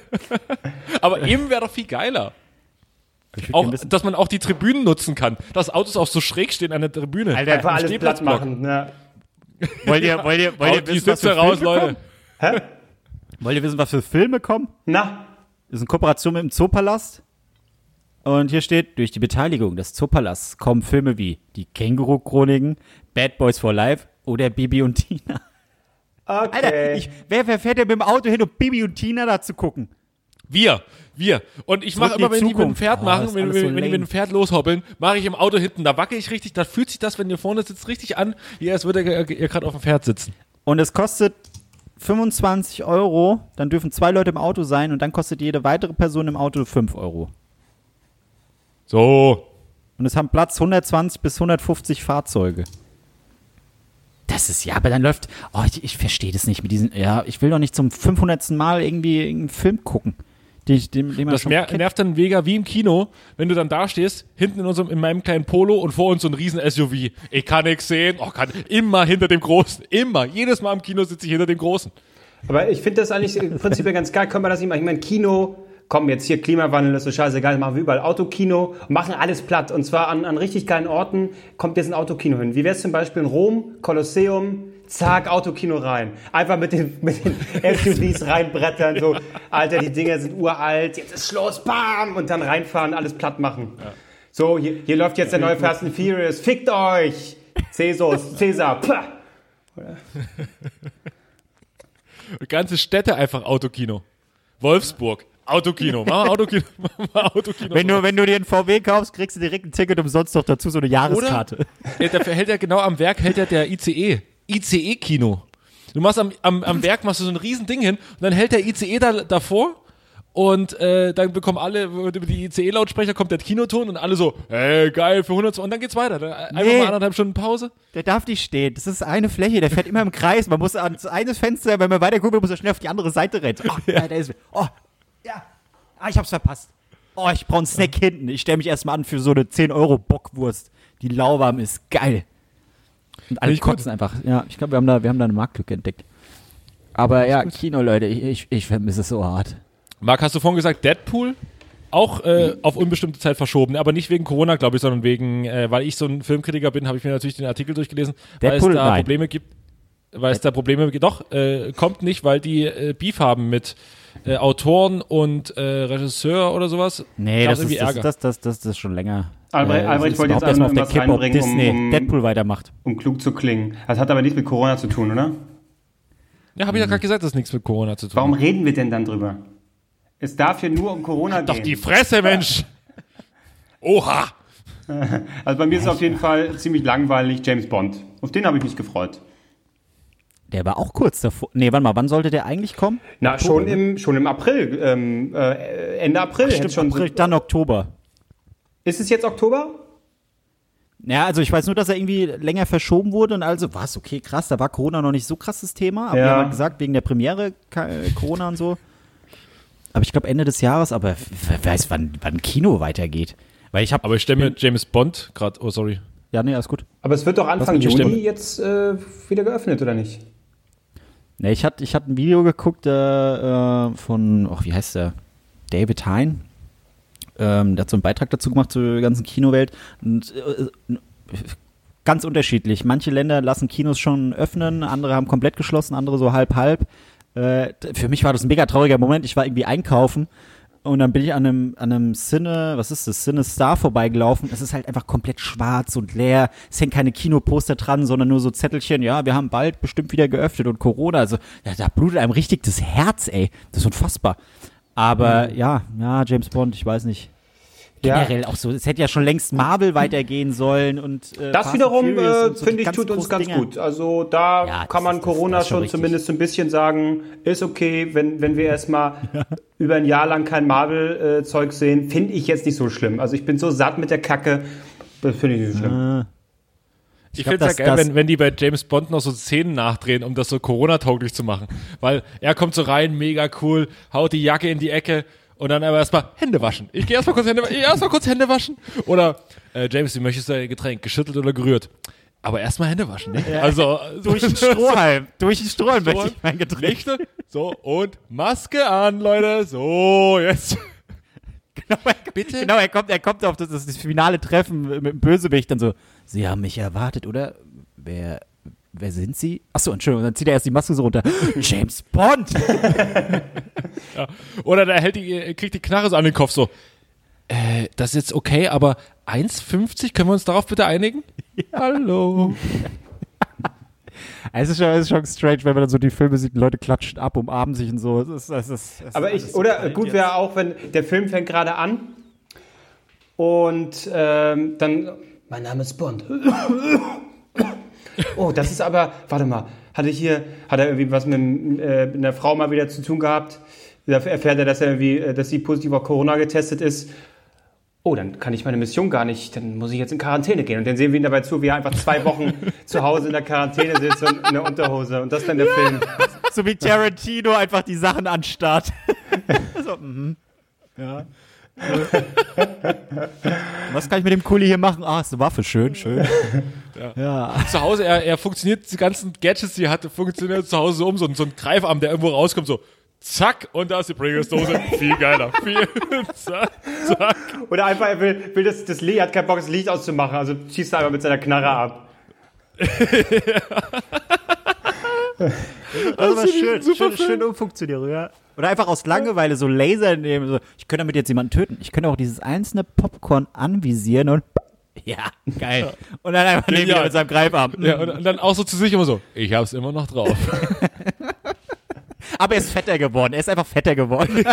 Aber eben wäre doch viel geiler. Auch, dass man auch die Tribünen nutzen kann. Dass Autos auch so schräg stehen an der Tribüne. Alter, Einfach Ein alles platt Stehplatzblock. machen. Ne? wollt ihr, wollt ihr, wollt ihr wissen, was Sitze für raus, Filme Leute. kommen? Wollt ihr wissen, was für Filme kommen? Na, Das ist eine Kooperation mit dem Zoopalast. Und hier steht, durch die Beteiligung des Zoopalasts kommen Filme wie Die Känguru-Chroniken, Bad Boys for Life oder Bibi und Tina. okay. Alter, ich, wer, wer fährt denn mit dem Auto hin, um Bibi und Tina da zu gucken? Wir, wir. Und ich mache immer, wenn die mit dem Zukunft. Pferd Oh, machen, wenn, wenn, so wenn die mit dem Pferd loshoppeln, mache ich im Auto hinten. Da wackel ich richtig. Da fühlt sich das, wenn ihr vorne sitzt, richtig an, wie als würde ihr, ihr gerade auf dem Pferd sitzen. Und es kostet 25 Euro, dann dürfen zwei Leute im Auto sein und dann kostet jede weitere Person im Auto 5 Euro. So. Und es haben Platz 120 bis 150 Fahrzeuge. Das ist ja, aber dann läuft. Oh, ich, ich verstehe das nicht mit diesen. Ja, ich will doch nicht zum 500. Mal irgendwie einen Film gucken. die, dem, dem man Das kennt. nervt dann mega wie im Kino, wenn du dann da stehst, hinten in unserem, in meinem kleinen Polo und vor uns so ein riesen SUV. Ich kann nichts sehen. Oh, kann immer hinter dem Großen. Immer. Jedes Mal im Kino sitze ich hinter dem Großen. Aber ich finde das eigentlich im Prinzip ganz geil. Können wir das nicht machen? Ich meine, Kino, komm, jetzt hier Klimawandel ist so scheißegal, machen wir überall Autokino, machen alles platt. Und zwar an, an richtig geilen Orten kommt jetzt ein Autokino hin. Wie wäre es zum Beispiel in Rom, Kolosseum, zack, Autokino rein. Einfach mit den, mit den SUVs reinbrettern, so, Alter, die Dinger sind uralt, jetzt ist Schluss, bam, und dann reinfahren, alles platt machen. So, hier, hier läuft jetzt der neue Fast and Furious, fickt euch! Cäsus, Cäsar, pah. Ganze Städte einfach Autokino. Wolfsburg. Autokino. Mach mal Autokino. Mach mal Autokino. Wenn du, wenn du dir ein VW kaufst, kriegst du direkt ein Ticket umsonst noch dazu, so eine Jahreskarte. Ja, dafür hält er genau am Werk hält er der ICE. ICE-Kino. Du machst am, am, am Werk machst du so ein riesen Ding hin und dann hält der ICE da, davor und äh, dann bekommen alle über die ICE-Lautsprecher kommt der Kinoton und alle so, hey, geil, für 100 und dann geht's weiter. Dann Einfach Nee. mal anderthalb Stunden Pause. Der darf nicht stehen. Das ist eine Fläche, der fährt immer im Kreis. Man muss ans eine Fenster, wenn man weiter guckt, muss er schnell auf die andere Seite rennen. Oh, ja. da ist, oh, ja. Ah, ich hab's verpasst. Oh, ich brauch einen Snack hinten. Ich stelle mich erstmal an für so eine 10-Euro-Bockwurst, die lauwarm ist. Geil. Und alle ich gut. kotzen einfach. Ja, ich glaube, wir, haben da- wir haben da eine Marktlücke entdeckt. Aber ja, Kino, Leute, ich, ich, ich vermisse es so hart. Marc, hast du vorhin gesagt, Deadpool? Auch äh, auf unbestimmte Zeit verschoben, aber nicht wegen Corona, glaube ich, sondern wegen, äh, weil ich so ein Filmkritiker bin, habe ich mir natürlich den Artikel durchgelesen, weil Deadpool? es da Nein. Probleme gibt. Weil es da Probleme gibt. Doch, äh, kommt nicht, weil die äh, Beef haben mit äh, Autoren und äh, Regisseur oder sowas. Nee, das ist, das, Ärger. das, das, das, das ist schon länger. Albrecht- Äh, Albrecht wollte jetzt erstmal auf der was Kippe, ob reinbringen, Disney um- Deadpool weitermacht. um klug zu klingen. Das hat aber nichts mit Corona zu tun, oder? Ja, habe ich ja gerade gesagt, das ist nichts mit Corona zu tun. Warum reden wir denn dann drüber? Es darf hier nur um Corona Doch gehen. die Fresse, Mensch! Oha! also bei mir ist es auf jeden Fall ziemlich langweilig James Bond. Auf den habe ich mich gefreut. Der war auch kurz davor. Nee, warte mal, wann sollte der eigentlich kommen? Na, schon im, schon im April, ähm, äh, Ende April. hätte Stimmt, schon April, dann Oktober. Ist es jetzt Oktober? Ja, also ich weiß nur, dass er irgendwie länger verschoben wurde und also war es okay, krass, da war Corona noch nicht so krasses Thema, aber Ja. wir haben halt gesagt, wegen der Premiere Corona und so. Aber ich glaube Ende des Jahres, aber wer weiß, wann, wann Kino weitergeht. Weil ich habe, Aber ich stelle mir James Bond gerade, oh sorry. ja, nee, alles gut. Aber es wird doch Anfang Juni jetzt äh, wieder geöffnet, oder nicht? Nee, ich hatte ich hatte ein Video geguckt äh, äh, von, ach, wie heißt der? David Hein. Ähm, der hat so einen Beitrag dazu gemacht zur ganzen Kinowelt. Und äh, ganz unterschiedlich. Manche Länder lassen Kinos schon öffnen, andere haben komplett geschlossen, andere so halb halb. Äh, für mich war das ein mega trauriger Moment. Ich war irgendwie einkaufen und dann bin ich an einem, an einem Cine, was ist das, Cine Star vorbeigelaufen. Es ist halt einfach komplett schwarz und leer. Es hängen keine Kinoposter dran, sondern nur so Zettelchen. Ja, wir haben bald bestimmt wieder geöffnet und Corona. Also da, da blutet einem richtig das Herz, ey. Das ist unfassbar. Aber ja, ja, James Bond, ich weiß nicht. Ja. Generell auch so, es hätte ja schon längst Marvel weitergehen sollen und äh, Das Fast wiederum, äh, so finde ich, tut uns ganz Dinger. gut. Also da Ja, kann man ist- Corona schon schon richtig. zumindest so ein bisschen sagen, ist okay, wenn, wenn wir erstmal über ein Jahr lang kein Marvel-Zeug sehen, finde ich jetzt nicht so schlimm. Also ich bin so satt mit der Kacke, das finde ich nicht so schlimm. Ich, glaub, finde es ja geil, wenn, wenn die bei James Bond noch so Szenen nachdrehen, um das so Corona-tauglich zu machen. Weil er kommt so rein, mega cool, haut die Jacke in die Ecke und dann aber erstmal Hände waschen. Ich gehe erstmal kurz Hände waschen. Erstmal kurz Hände waschen. Oder äh, James, du möchtest dein Getränk geschüttelt oder gerührt. Aber erstmal Hände waschen. Ne? Also Durch den Strohhalm, durch den Strohhalm möchte ich mein Getränk. Lichte. So, und Maske an, Leute. So, jetzt. Genau, er, Bitte? Genau, er kommt, er kommt auf das, das finale Treffen mit dem Bösewicht dann so, Sie haben mich erwartet, oder? Wer, wer sind Sie? Achso, Entschuldigung, dann zieht er erst die Maske so runter. James Bond! Oder der hält die, kriegt die Knarre so an den Kopf so. Äh, das ist jetzt okay, aber 1,50, können wir uns darauf bitte einigen? Hallo. Es ist, schon, es ist schon strange, wenn man dann so die Filme sieht, die Leute klatschen ab, umarmen sich und so. Es ist, es ist, es Aber ich, so oder kalt gut wäre auch, wenn der Film fängt gerade an und ähm, dann, mein Name ist Bond. Oh, das ist aber, warte mal, hatte hier, hat er irgendwie was mit, äh, einer Frau mal wieder zu tun gehabt? Da erfährt er, dass er irgendwie, äh, dass sie positiv auf Corona getestet ist. Oh, dann kann ich meine Mission gar nicht, dann muss ich jetzt in Quarantäne gehen. Und dann sehen wir ihn dabei zu, wie er einfach zwei Wochen zu Hause in der Quarantäne sitzt und in der Unterhose. Und das dann der Film. So wie Tarantino einfach die Sachen anstarrt. Ja. Was kann ich mit dem Kuli hier machen? Ah, ist eine Waffe, schön, schön. Ja. Zu Hause, er, er funktioniert, die ganzen Gadgets, die er hatte, funktioniert zu Hause so um, so, ein- so ein Greifarm, der irgendwo rauskommt, so zack, und da ist die Pringles-Dose. Viel geiler. Viel, zack, zack. Oder einfach, er will, will das, das Licht, hat keinen Bock, das Licht auszumachen, also schießt er einfach mit seiner Knarre ab. Das war schön, super schön, schön Umfunktionierung, ja. Oder einfach aus Langeweile so Laser nehmen. So. Ich könnte damit jetzt jemanden töten. Ich könnte auch dieses einzelne Popcorn anvisieren und. Ja, geil. Und dann einfach neben mir mit seinem Greifarm. Ja, und, dann auch so zu sich immer so, ich hab's immer noch drauf. Aber er ist fetter geworden. Er ist einfach fetter geworden.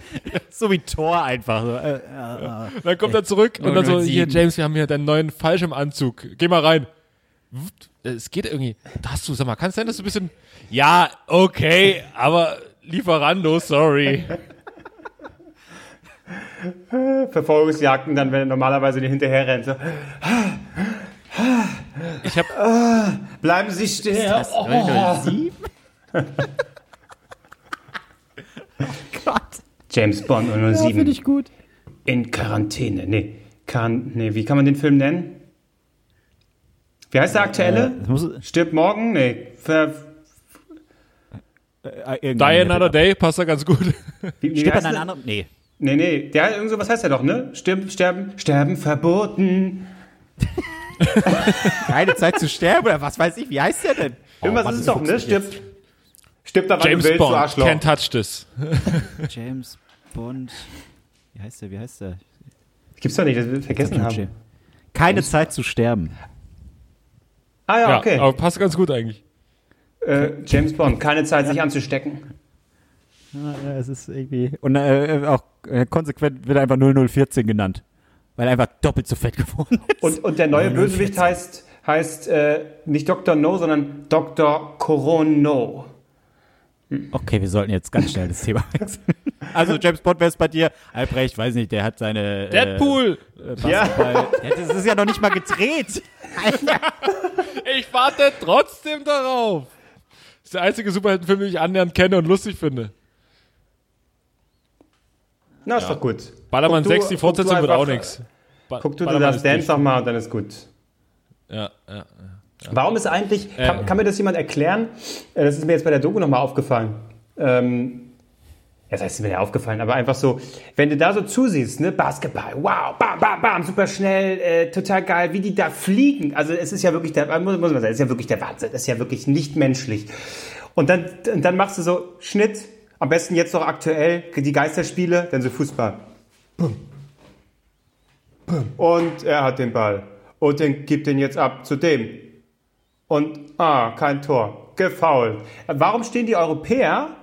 so wie Thor einfach. So. Äh, äh, Dann kommt er zurück und dann so, 007. hier James, wir haben hier deinen neuen Fallschirmanzug. Geh mal rein. Es geht irgendwie. Da hast du, sag mal, kann es sein, dass du ein bisschen. Ja, okay, aber Lieferando, sorry. Verfolgungsjagden dann, wenn er normalerweise nicht hinterher rennt. So. Ich hab, Bleiben Sie still. das oh. 007? oh Gott. James Bond Ja, finde 007 ich gut. in Quarantäne. Nee, Quaran nee, wie kann man den Film nennen? Wie heißt der aktuelle? Äh, das muss, Stirbt morgen? Nee. Ver äh, irgendwann Die wieder Another. Day passt da ganz gut. wie, wie Stirbt heißt an einem anderen. Nee. Nee, nee, der irgend so, was heißt der doch, ne? Stirb, sterben, sterben verboten. Keine Zeit zu sterben oder was weiß ich. Wie heißt der denn? Irgendwas Mann, ist es doch, ne? Stirb, stirb da, James du willst, du Bond, Arschloch. can't touch this. James Bond. Wie heißt der? Wie heißt der? Gibt's doch nicht, das wir vergessen haben. Keine Zeit zu sterben. Ah ja, Ja, okay. aber passt ganz gut eigentlich. Äh, James Bond, keine Zeit, sich anzustecken. Ja, es ist irgendwie. Und äh, auch äh, konsequent wird er einfach 0014 genannt. Weil er einfach doppelt so fett geworden ist. Und, und der neue 014. Bösewicht heißt, heißt äh, nicht Dr. No, sondern Dr. Corono. Okay, wir sollten jetzt ganz schnell das Thema wechseln. Also James Bond, wer ist bei dir? Albrecht, weiß nicht, der hat seine Deadpool! Äh. Ja. Das ist ja noch nicht mal gedreht. Ich warte trotzdem darauf. Das ist der einzige Superheldenfilm, den ich annähernd kenne und lustig finde. Na, ist doch gut. Ballermann Guck du- 6, die guck Fortsetzung du wird auch nichts. Ba Guck du, du Ballermann das Dance nochmal und dann ist gut. Ja, ja. Warum ist eigentlich, Äh. kann, kann mir das jemand erklären? Äh, Das ist mir jetzt bei der Doku nochmal aufgefallen. Ähm, ja, das heißt, ist mir ja aufgefallen, aber einfach so, wenn du da so zusiehst, ne, Basketball, wow, bam, bam, bam, super schnell, äh, total geil, wie die da fliegen. Also es ist ja wirklich der, muss, muss man sagen, es ist ja wirklich der Wahnsinn, das ist ja wirklich nicht menschlich. Und dann, und dann machst du so Schnitt, am besten jetzt noch aktuell, die Geisterspiele, dann so Fußball. Bum. Bum. Und er hat den Ball. Und den gibt den jetzt ab zu dem. Und, ah, kein Tor. Gefoult. Warum stehen die Europäer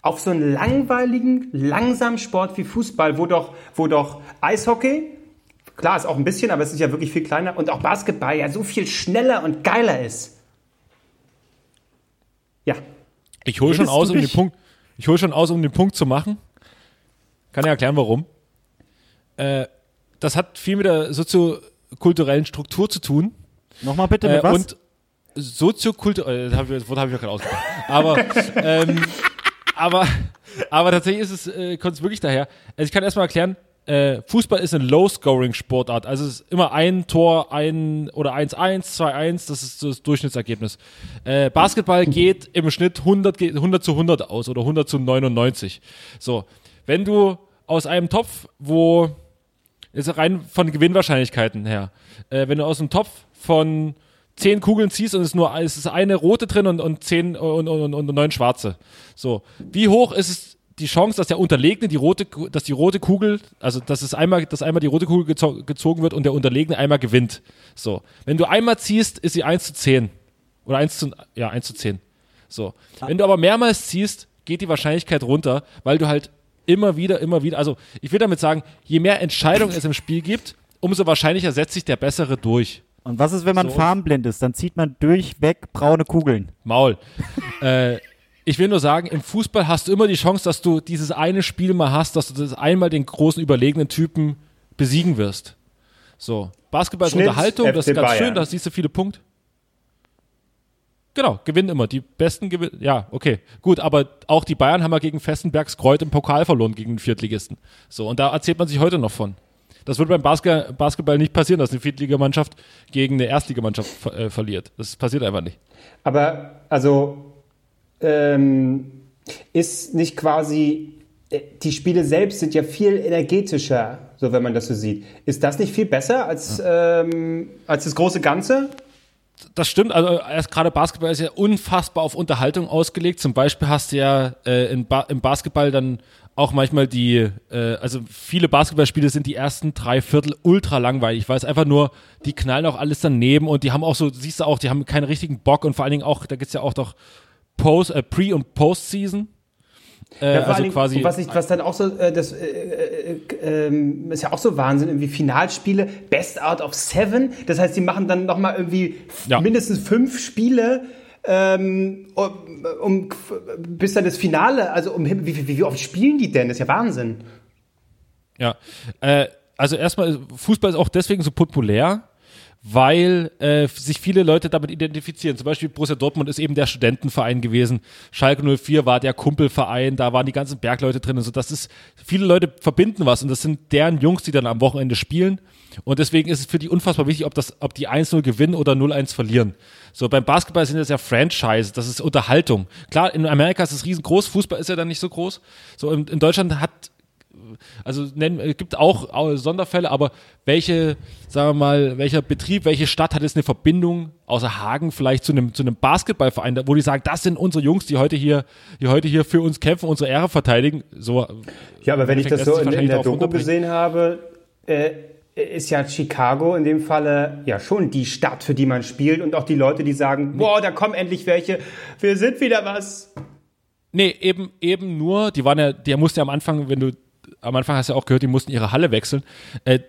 auf so einen langweiligen, langsamen Sport wie Fußball, wo doch, wo doch Eishockey, klar ist auch ein bisschen, aber es ist ja wirklich viel kleiner, und auch Basketball ja so viel schneller und geiler ist. Ja. Ich hole schon aus, um den? Punkt. Ich hole schon aus, um den Punkt zu machen. Kann ja erklären, warum. Äh, das hat viel mit der soziokulturellen Struktur zu tun. Nochmal bitte mit Äh, was? und soziokulturell, das, hab ich- das Wort habe ich ja gerade ausgesprochen. Aber, ähm, aber, aber tatsächlich ist es, äh, kommt es wirklich daher. Also ich kann erstmal erklären, äh, Fußball ist eine Low-Scoring-Sportart. Also es ist immer ein Tor, ein oder 1-1, 2-1, das ist das Durchschnittsergebnis. Äh, Basketball geht im Schnitt 100, ge- 100 zu 100 aus oder 100 zu 99. So, wenn du aus einem Topf, wo ist rein von Gewinnwahrscheinlichkeiten her. Äh, wenn du aus einem Topf von zehn Kugeln ziehst und es ist nur es ist eine rote drin und, und zehn und, und, und neun schwarze. So, wie hoch ist es die Chance, dass der Unterlegene die rote, dass die rote Kugel, also dass es einmal, dass einmal die rote Kugel gezo gezogen wird und der Unterlegene einmal gewinnt. So, wenn du einmal ziehst, ist sie 1 zu 10 oder 1 zu ja 1 zu 10. So, wenn du aber mehrmals ziehst, geht die Wahrscheinlichkeit runter, weil du halt immer wieder, immer wieder, also ich will damit sagen, je mehr Entscheidungen es im Spiel gibt, umso wahrscheinlicher setzt sich der Bessere durch. Und was ist, wenn man So. farbenblind ist? Dann zieht man durchweg braune Kugeln. Maul. äh, ich will nur sagen, im Fußball hast du immer die Chance, dass du dieses eine Spiel mal hast, dass du das einmal den großen überlegenen Typen besiegen wirst. So. Basketball ist Schnitt, Unterhaltung, das FC ist ganz Bayern. schön, da siehst du viele Punkte. Genau, gewinnen immer. Die Besten gewinnen. Ja, okay. Gut, aber auch die Bayern haben ja gegen Festenbergs Kreuz im Pokal verloren gegen den Viertligisten. So, und da erzählt man sich heute noch von. Das wird beim Basket Basketball nicht passieren, dass eine Viertligamannschaft gegen eine Erstligamannschaft ver äh, verliert. Das passiert einfach nicht. Aber, also, ähm, ist nicht quasi, äh, die Spiele selbst sind ja viel energetischer, so wenn man das so sieht. Ist das nicht viel besser als, ähm, als das große Ganze? Das stimmt, also erst gerade Basketball ist ja unfassbar auf Unterhaltung ausgelegt. Zum Beispiel hast du ja äh, ba im Basketball dann auch manchmal die, äh, also viele Basketballspiele sind die ersten drei Viertel ultra langweilig, weil es einfach nur, die knallen auch alles daneben und die haben auch so, siehst du auch, die haben keinen richtigen Bock und vor allen Dingen auch, da gibt's ja auch doch Post, äh, Pre- und Post-Season. Äh, Ja, also quasi. was, ich, was dann auch so, äh, das äh, äh, ähm, ist ja auch so Wahnsinn, irgendwie Finalspiele, Best Out of Seven. Das heißt, die machen dann nochmal irgendwie Ja. mindestens fünf Spiele, ähm, um, um, bis dann das Finale, also um wie, wie, wie oft spielen die denn? Das ist ja Wahnsinn. Ja, äh, also erstmal, Fußball ist auch deswegen so populär, weil äh, sich viele Leute damit identifizieren. Zum Beispiel Borussia Dortmund ist eben der Studentenverein gewesen. Schalke 04 war der Kumpelverein, da waren die ganzen Bergleute drin. Also das ist, viele Leute verbinden was und das sind deren Jungs, die dann am Wochenende spielen. Und deswegen ist es für die unfassbar wichtig, ob, das, ob die 1-0 gewinnen oder 0-1 verlieren. So, beim Basketball sind das ja Franchise, das ist Unterhaltung. Klar, in Amerika ist es riesengroß, Fußball ist ja dann nicht so groß. So, in, in Deutschland hat also nennen, es gibt auch, auch Sonderfälle, aber welche, sagen wir mal, welcher Betrieb, welche Stadt hat jetzt eine Verbindung außer Hagen vielleicht zu einem, zu einem Basketballverein, wo die sagen, das sind unsere Jungs, die heute hier, die heute hier für uns kämpfen, unsere Ehre verteidigen. So, Ja, aber wenn ich das so in, in der Doku gesehen habe, äh, ist ja Chicago in dem Falle ja schon die Stadt, für die man spielt und auch die Leute, die sagen, boah, da kommen endlich welche, wir sind wieder was. Nee, eben, eben nur, die waren ja, der musste ja am Anfang, wenn du, am Anfang hast du ja auch gehört, die mussten ihre Halle wechseln. Äh,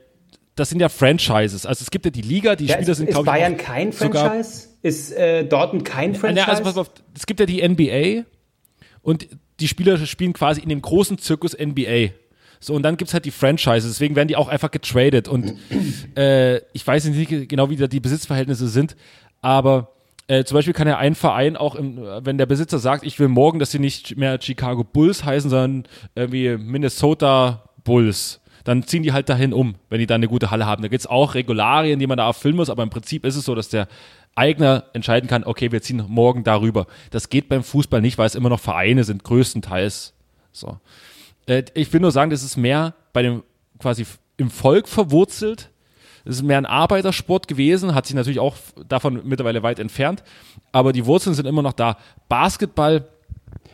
das sind ja Franchises. Also es gibt ja die Liga, die Ja, Spieler ist, sind, ist glaube ich, Bayern auch kein Franchise? Ist äh, Dortmund kein Franchise? Ja, also pass auf, es gibt ja die NBA und die Spieler spielen quasi in dem großen Zirkus NBA. So, und dann gibt's halt die Franchises, deswegen werden die auch einfach getradet. Und äh, ich weiß nicht genau, wie da die Besitzverhältnisse sind, aber äh, zum Beispiel kann ja ein Verein auch, im, wenn der Besitzer sagt, ich will morgen, dass sie nicht mehr Chicago Bulls heißen, sondern irgendwie Minnesota Bulls, dann ziehen die halt dahin um, wenn die da eine gute Halle haben. Da gibt's auch Regularien, die man da erfüllen muss, aber im Prinzip ist es so, dass der Eigner entscheiden kann, okay, wir ziehen morgen darüber. Das geht beim Fußball nicht, weil es immer noch Vereine sind, größtenteils. So. Äh, ich will nur sagen, das ist mehr bei dem quasi im Volk verwurzelt. Es ist mehr ein Arbeitersport gewesen, hat sich natürlich auch davon mittlerweile weit entfernt, aber die Wurzeln sind immer noch da. Basketball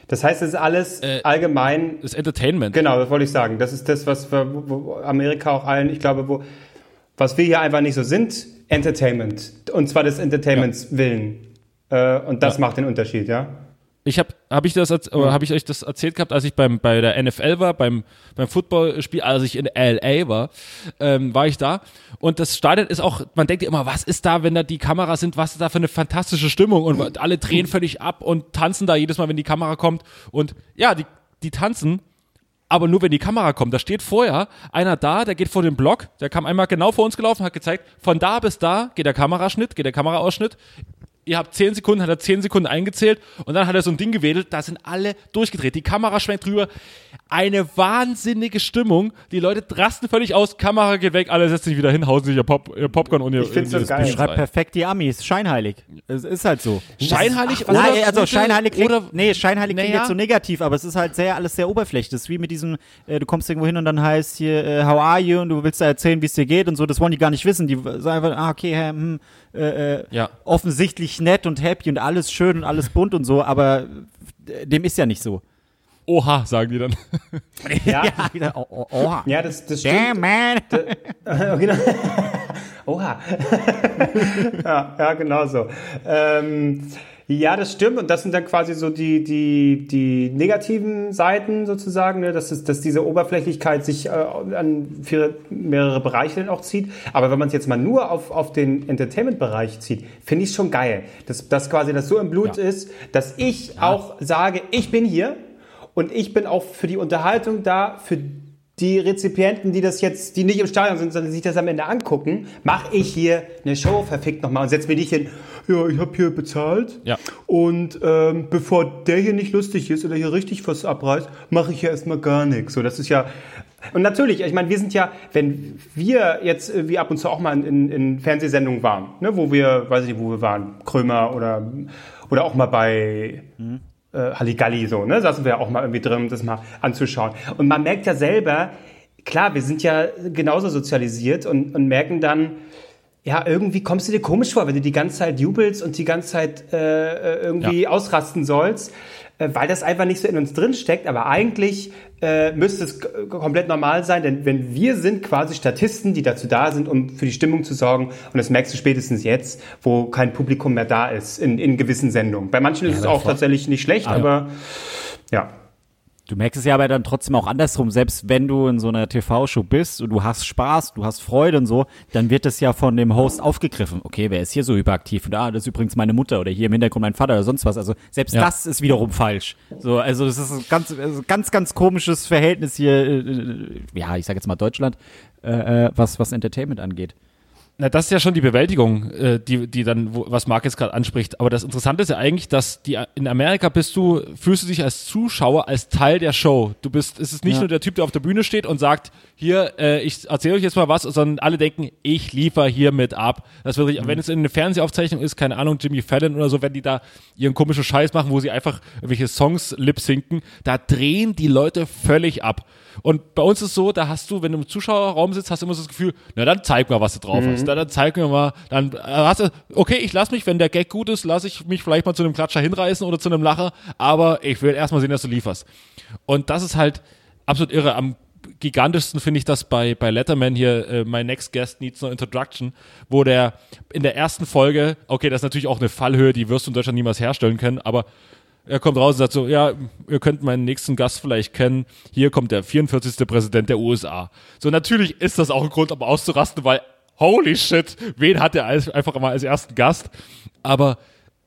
Das heißt, es ist alles allgemein. ist Entertainment. Genau, das wollte ich sagen. Das ist das, was Amerika auch allen, ich glaube, wo, was wir hier einfach nicht so sind, Entertainment. Und zwar des Entertainments willen. Äh, und das Ja. macht den Unterschied, ja? Ich habe habe ich das oder habe ich euch das erzählt gehabt, als ich beim bei der NFL war, beim beim Footballspiel, als ich in LA war, ähm, war ich da und das Stadion ist auch, man denkt ja immer, was ist da, wenn da die Kameras sind, was ist da für eine fantastische Stimmung und alle drehen völlig ab und tanzen da jedes Mal, wenn die Kamera kommt und ja, die die tanzen aber nur wenn die Kamera kommt. Da steht vorher einer da, der geht vor den Block, der kam einmal genau vor uns gelaufen, hat gezeigt, von da bis da geht der Kameraschnitt, geht der Kameraausschnitt. Ihr habt 10 Sekunden, hat er 10 Sekunden eingezählt und dann hat er so ein Ding gewedelt, da sind alle durchgedreht. Die Kamera schwenkt drüber. Eine wahnsinnige Stimmung. Die Leute rasten völlig aus, Kamera geht weg, alle setzen sich wieder hin, hauen sich ihr, Pop, ihr Popcorn und ihr, Ich so ihr geil. Schreibt perfekt die Amis. Scheinheilig. Es ist halt so. Scheinheilig Ach, oder nein, also scheinheilig klingt, oder nee, scheinheilig klingt Naja. jetzt so negativ, aber es ist halt sehr, alles sehr oberflächlich. Das ist wie mit diesem, äh, du kommst irgendwo hin und dann heißt hier, äh, how are you? Und du willst da erzählen, wie es dir geht und so. Das wollen die gar nicht wissen. Die sagen einfach, ah, okay, hm, äh, äh, Ja. offensichtlich nett und happy und alles schön und alles bunt und so, aber äh, dem ist ja nicht so. Oha, sagen die dann. Ja, Ja, oh, oh, oha. ja das, das Damn, stimmt. man. genau. Oha. ja, ja, genau so. Ähm, ja, das stimmt. Und das sind dann quasi so die, die, die negativen Seiten sozusagen, ne? dass, es, dass diese Oberflächlichkeit sich äh, an viele, mehrere Bereiche dann auch zieht. Aber wenn man es jetzt mal nur auf, auf den Entertainment-Bereich zieht, finde ich es schon geil. Dass, dass quasi das so im Blut Ja. ist, dass ich auch sage, ich bin hier und ich bin auch für die Unterhaltung da, für die Rezipienten, die das jetzt, die nicht im Stadion sind, sondern sich das am Ende angucken, mache ich hier eine Show, verfickt nochmal und setz mir nicht hin, ja, ich habe hier bezahlt Ja. und ähm, bevor der hier nicht lustig ist oder hier richtig was abreißt, mache ich ja erstmal gar nichts. So, das ist ja und natürlich, ich meine, wir sind ja, wenn wir jetzt irgendwie ab und zu auch mal in, in Fernsehsendungen waren, ne, wo wir, weiß ich nicht, wo wir waren, Krömer oder oder auch mal bei äh, Halligalli so, ne, saßen wir ja auch mal irgendwie drin, um das mal anzuschauen. Und man merkt ja selber, klar, wir sind ja genauso sozialisiert und, und merken dann, ja, irgendwie kommst du dir komisch vor, wenn du die ganze Zeit jubelst und die ganze Zeit äh, äh, irgendwie ausrasten sollst, weil das einfach nicht so in uns drin steckt. Aber eigentlich äh, müsste es komplett normal sein, denn wenn wir sind quasi Statisten, die dazu da sind, um für die Stimmung zu sorgen, und das merkst du spätestens jetzt, wo kein Publikum mehr da ist in, in gewissen Sendungen. Bei manchen ist es aber auch tatsächlich nicht schlecht, aber ja. Du merkst es ja aber dann trotzdem auch andersrum, selbst wenn du in so einer TV-Show bist und du hast Spaß, du hast Freude und so, dann wird es ja von dem Host aufgegriffen. Okay, wer ist hier so hyperaktiv? Und ah, das ist übrigens meine Mutter oder hier im Hintergrund mein Vater oder sonst was. Also selbst Ja. das ist wiederum falsch. So, also das ist ein ganz, also ganz, ganz komisches Verhältnis hier, äh, äh, ja, ich sag jetzt mal Deutschland, äh, äh, was, was Entertainment angeht. Na, das ist ja schon die Bewältigung, äh, die, die dann, wo, was Marc jetzt gerade anspricht. Aber das Interessante ist ja eigentlich, dass die in Amerika bist du, fühlst du dich als Zuschauer als Teil der Show. Du bist, es ist nicht Ja. nur der Typ, der auf der Bühne steht und sagt, hier, äh, ich erzähle euch jetzt mal was, sondern alle denken, ich liefer hier mit ab. Das wird, richtig- wenn es in einer Fernsehaufzeichnung ist, keine Ahnung, Jimmy Fallon oder so, wenn die da ihren komischen Scheiß machen, wo sie einfach irgendwelche Songs lip-sinken, da drehen die Leute völlig ab. Und bei uns ist es so, da hast du, wenn du im Zuschauerraum sitzt, hast du immer so das Gefühl, na dann zeig mal, was du drauf hast. Na, dann zeig mir mal, dann äh, hast du, okay, ich lass mich, wenn der Gag gut ist, lass ich mich vielleicht mal zu einem Klatscher hinreißen oder zu einem Lacher, aber ich will erstmal sehen, dass du lieferst. Und das ist halt absolut irre. Am gigantischsten finde ich das bei, bei Letterman hier, äh, My Next Guest Needs No Introduction, wo der in der ersten Folge, okay, das ist natürlich auch eine Fallhöhe, die wirst du in Deutschland niemals herstellen können, aber er kommt raus und sagt so, ja, ihr könnt meinen nächsten Gast vielleicht kennen. Hier kommt der 44. Präsident der USA. So, natürlich ist das auch ein Grund, um auszurasten, weil, holy shit, wen hat er als, einfach mal als ersten Gast? Aber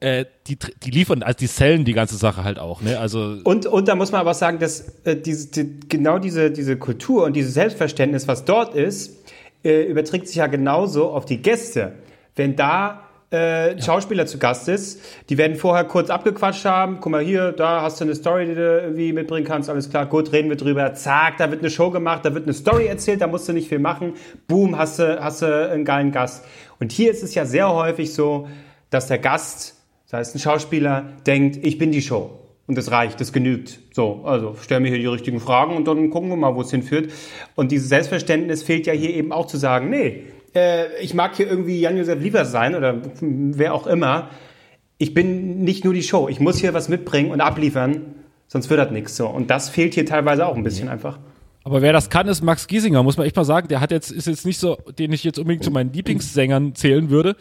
äh, die, die liefern, also die sellen die ganze Sache halt auch, ne? Also, Und, und da muss man aber sagen, dass äh, diese, die, genau diese, diese Kultur und dieses Selbstverständnis, was dort ist, äh, überträgt sich ja genauso auf die Gäste. Wenn da äh, ein Schauspieler zu Gast ist, die werden vorher kurz abgequatscht haben, guck mal hier, da hast du eine Story, die du irgendwie mitbringen kannst, alles klar, gut, reden wir drüber, zack, da wird eine Show gemacht, da wird eine Story erzählt, da musst du nicht viel machen, boom, hast du, hast du einen geilen Gast. Und hier ist es ja sehr häufig so, dass der Gast, das heißt ein Schauspieler, denkt, ich bin die Show. Und das reicht, das genügt. So, also stell mir hier die richtigen Fragen und dann gucken wir mal, wo es hinführt. Und dieses Selbstverständnis fehlt ja hier eben auch zu sagen, nee, äh, ich mag hier irgendwie Jan-Josef Liefers sein oder wer auch immer. Ich bin nicht nur die Show. Ich muss hier was mitbringen und abliefern, sonst wird das nichts so. Und das fehlt hier teilweise auch ein bisschen einfach. aber wer das kann, ist Max Giesinger, muss man echt mal sagen. Der hat jetzt, ist jetzt nicht so, den ich jetzt unbedingt zu meinen Lieblingssängern zählen würde,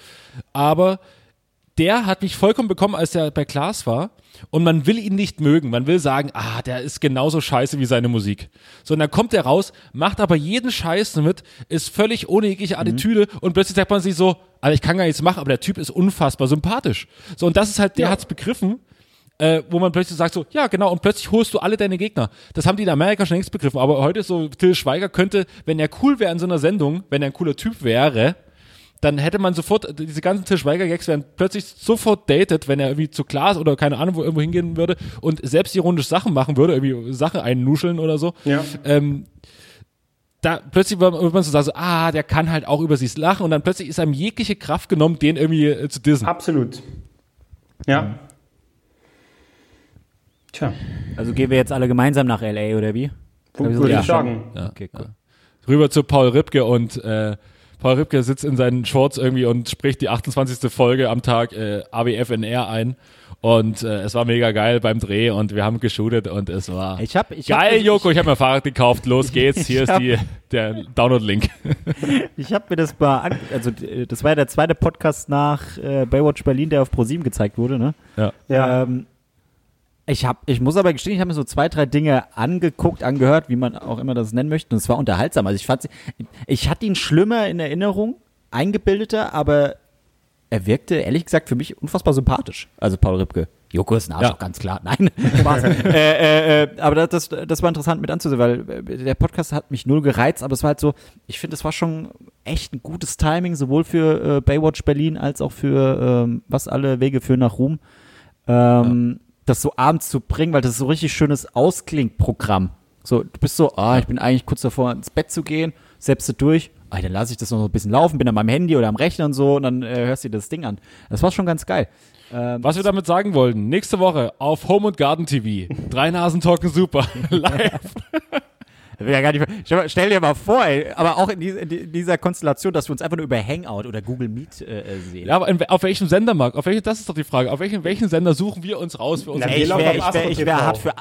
aber der hat mich vollkommen bekommen, als der bei Klaas war. Und man will ihn nicht mögen. Man will sagen, ah, der ist genauso scheiße wie seine Musik. So, und dann kommt er raus, macht aber jeden Scheiß mit, ist völlig ohne jegliche Attitüde und plötzlich sagt man sich so, Alter, ich kann gar nichts machen, aber der Typ ist unfassbar sympathisch. So, und das ist halt, der hat's begriffen äh, wo man plötzlich sagt so, ja genau, und plötzlich holst du alle deine Gegner. Das haben die in Amerika schon längst begriffen, aber heute so, Till Schweiger könnte, wenn er cool wäre in so einer Sendung, wenn er ein cooler Typ wäre, dann hätte man sofort, diese ganzen Till Schweiger-Gags wären plötzlich sofort dated, wenn er irgendwie zu Klaas oder keine Ahnung, wo irgendwo hingehen würde und selbstironisch Sachen machen würde, irgendwie Sachen einnuscheln oder so. Ja. Ähm, da plötzlich wird man so sagen, so, ah, der kann halt auch über sich lachen und dann plötzlich ist einem jegliche Kraft genommen, den irgendwie äh, zu dissen. Absolut. Ja. Tja, Also gehen wir jetzt alle gemeinsam nach L.A. oder wie? würde Ja, ich sagen. Ja. Okay, cool. rüber zu Paul Ripke und äh, Paul Ripke sitzt in seinen Shorts irgendwie und spricht die 28. Folge am Tag äh, AWFNR ein. Und äh, es war mega geil beim Dreh und wir haben geshootet und es war Ich hab, ich hab, geil, ich, Joko. Ich habe mir ein Fahrrad gekauft. Los geht's. Hier ist hab- die, der Download-Link. Ich habe mir das mal an, also äh, das war ja der zweite Podcast nach äh, Baywatch Berlin, der auf ProSieben gezeigt wurde, ne? Ja. Ja. Ähm, ich hab, ich muss aber gestehen, ich habe mir so zwei, drei Dinge angeguckt, angehört, wie man auch immer das nennen möchte, und es war unterhaltsam. Also ich fand, ich hatte ihn schlimmer in Erinnerung, eingebildeter, aber er wirkte ehrlich gesagt für mich unfassbar sympathisch. Also Paul Ripke. Joko ist ein Ja. Arschloch, ganz klar. Nein, Spaß. äh, äh, äh, aber das, das, war interessant mit anzusehen, weil äh, der Podcast hat mich null gereizt, aber es war halt so, ich finde, es war schon echt ein gutes Timing, sowohl für äh, Baywatch Berlin als auch für ähm, was alle Wege führen nach Ruhm. Ähm, Das so abends zu bringen, weil das ist so richtig schönes Ausklingprogramm. So, du bist so, ah, ich bin eigentlich kurz davor, ins Bett zu gehen, selbst du durch, ah, dann lasse ich das noch so ein bisschen laufen, bin an meinem Handy oder am Rechner und so und dann äh, hörst du dir das Ding an. Das war schon ganz geil. Ähm, Was wir damit sagen wollten, nächste Woche auf Home und Garden TV. Drei Nasen talken super. Live. Ja gar nicht, stell, dir mal vor, ey, aber auch in, diese, in dieser Konstellation, dass wir uns einfach nur über Hangout oder Google Meet äh, äh, sehen. Ja, aber in, auf welchem Sender, Marc? Auf welchen, das ist doch die Frage. Auf welchen, welchen Sender suchen wir uns raus für unsere Na, ich wäre wär, wär TV. hart für.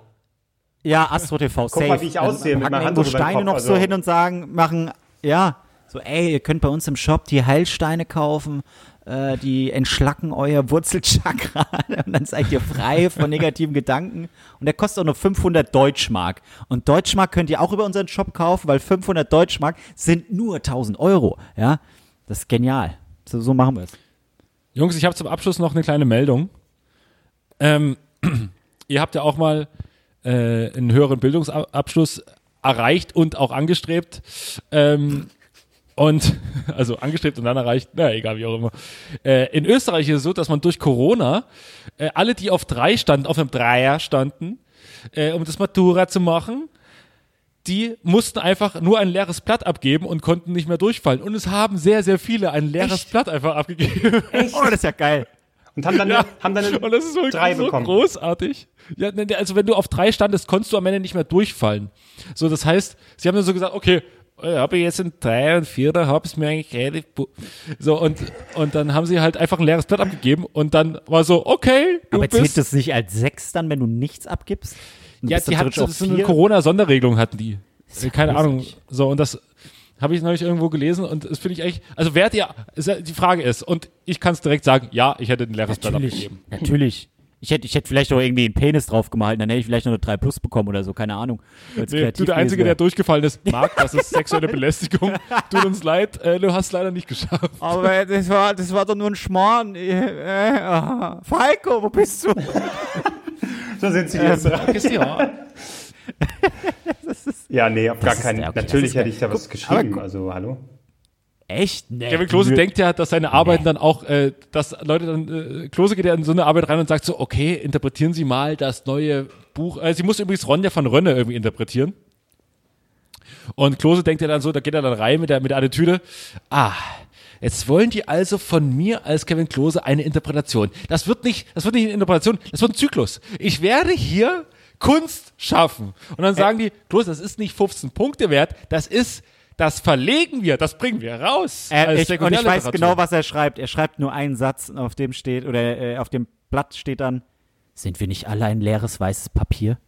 Ja, Astro TV, Guck safe. mal, wie ich Dann aussehe mit meiner Hand irgendwo Steine Kopf, noch so also- hin und sagen, machen, ja, so, ey, ihr könnt bei uns im Shop die Heilsteine kaufen, äh, die entschlacken euer Wurzelchakra und dann seid ihr frei von negativen Gedanken. Und der kostet auch nur 500 Deutschmark. Und Deutschmark könnt ihr auch über unseren Shop kaufen, weil 500 Deutschmark sind nur 1000 Euro. Ja, das ist genial. So, so machen wir es. Jungs, ich habe zum Abschluss noch eine kleine Meldung. Ähm, ihr habt ja auch mal äh, einen höheren Bildungsabschluss erreicht und auch angestrebt. Ähm, und, also angestrebt und dann erreicht, na egal, wie auch immer. Äh, in Österreich ist es so, dass man durch Corona äh, alle, die auf drei standen, auf einem Dreier standen, äh, um das Matura zu machen, die mussten einfach nur ein leeres Blatt abgeben und konnten nicht mehr durchfallen. Und es haben sehr, sehr viele ein leeres Blatt einfach abgegeben. Oh, das ist ja geil. Und haben dann, Ja. haben dann Und das ist wirklich drei so bekommen. großartig. Ja, ne, also wenn du auf drei standest, konntest du am Ende nicht mehr durchfallen. So, das heißt, sie haben dann so gesagt, okay, habe ich jetzt ein drei und vierer, habe es mir eigentlich relativ so und und dann haben sie halt einfach ein leeres Blatt abgegeben und dann war so, okay, du Aber zählt das nicht als sechs dann, wenn du nichts abgibst? Du ja, die hatten so, eine vier? Corona-Sonderregelung hatten die. Keine Ahnung. großartig. So, und das habe ich neulich irgendwo gelesen und das finde ich echt, also werdet ihr, die Frage ist, und ich kann es direkt sagen, ja, ich hätte ein leeres Blatt Natürlich, abgegeben. natürlich. Ich hätte, ich hätte vielleicht noch irgendwie einen Penis drauf gemalt, dann hätte ich vielleicht noch eine 3 Plus bekommen oder so, keine Ahnung. Nee, du der Einzige, der durchgefallen ist. Marc, das ist sexuelle Belästigung. Tut uns leid, äh, du hast leider nicht geschafft. Aber das war, das war doch nur ein Schmarrn. Äh. Falco, wo bist du? So sind sie jetzt. Ja, nee, auf gar keinen. okay, Natürlich hätte ich da was geschrieben. aber- Also, hallo? Echt? Nee. Kevin Klose Nö. denkt ja, dass seine Arbeiten dann auch, äh, dass Leute dann, äh, Klose geht ja in so eine Arbeit rein und sagt so, okay, interpretieren Sie mal das neue Buch. Äh, sie muss übrigens Ronja von Rönne irgendwie interpretieren. Und Klose denkt ja dann so, da geht er dann rein mit der, mit der Attitüde, ah, jetzt wollen die also von mir als Kevin Klose eine Interpretation. Das wird nicht, das wird nicht eine Interpretation, das wird ein Zyklus. Ich werde hier Kunst schaffen. Und dann sagen die, Klose, das ist nicht 15 Punkte wert, das ist, das verlegen wir, das bringen wir raus. Äh, ich, und ich weiß genau, was er schreibt. Er schreibt nur einen Satz, auf dem steht, oder äh, auf dem Blatt steht dann, sind wir nicht alle ein leeres weißes Papier?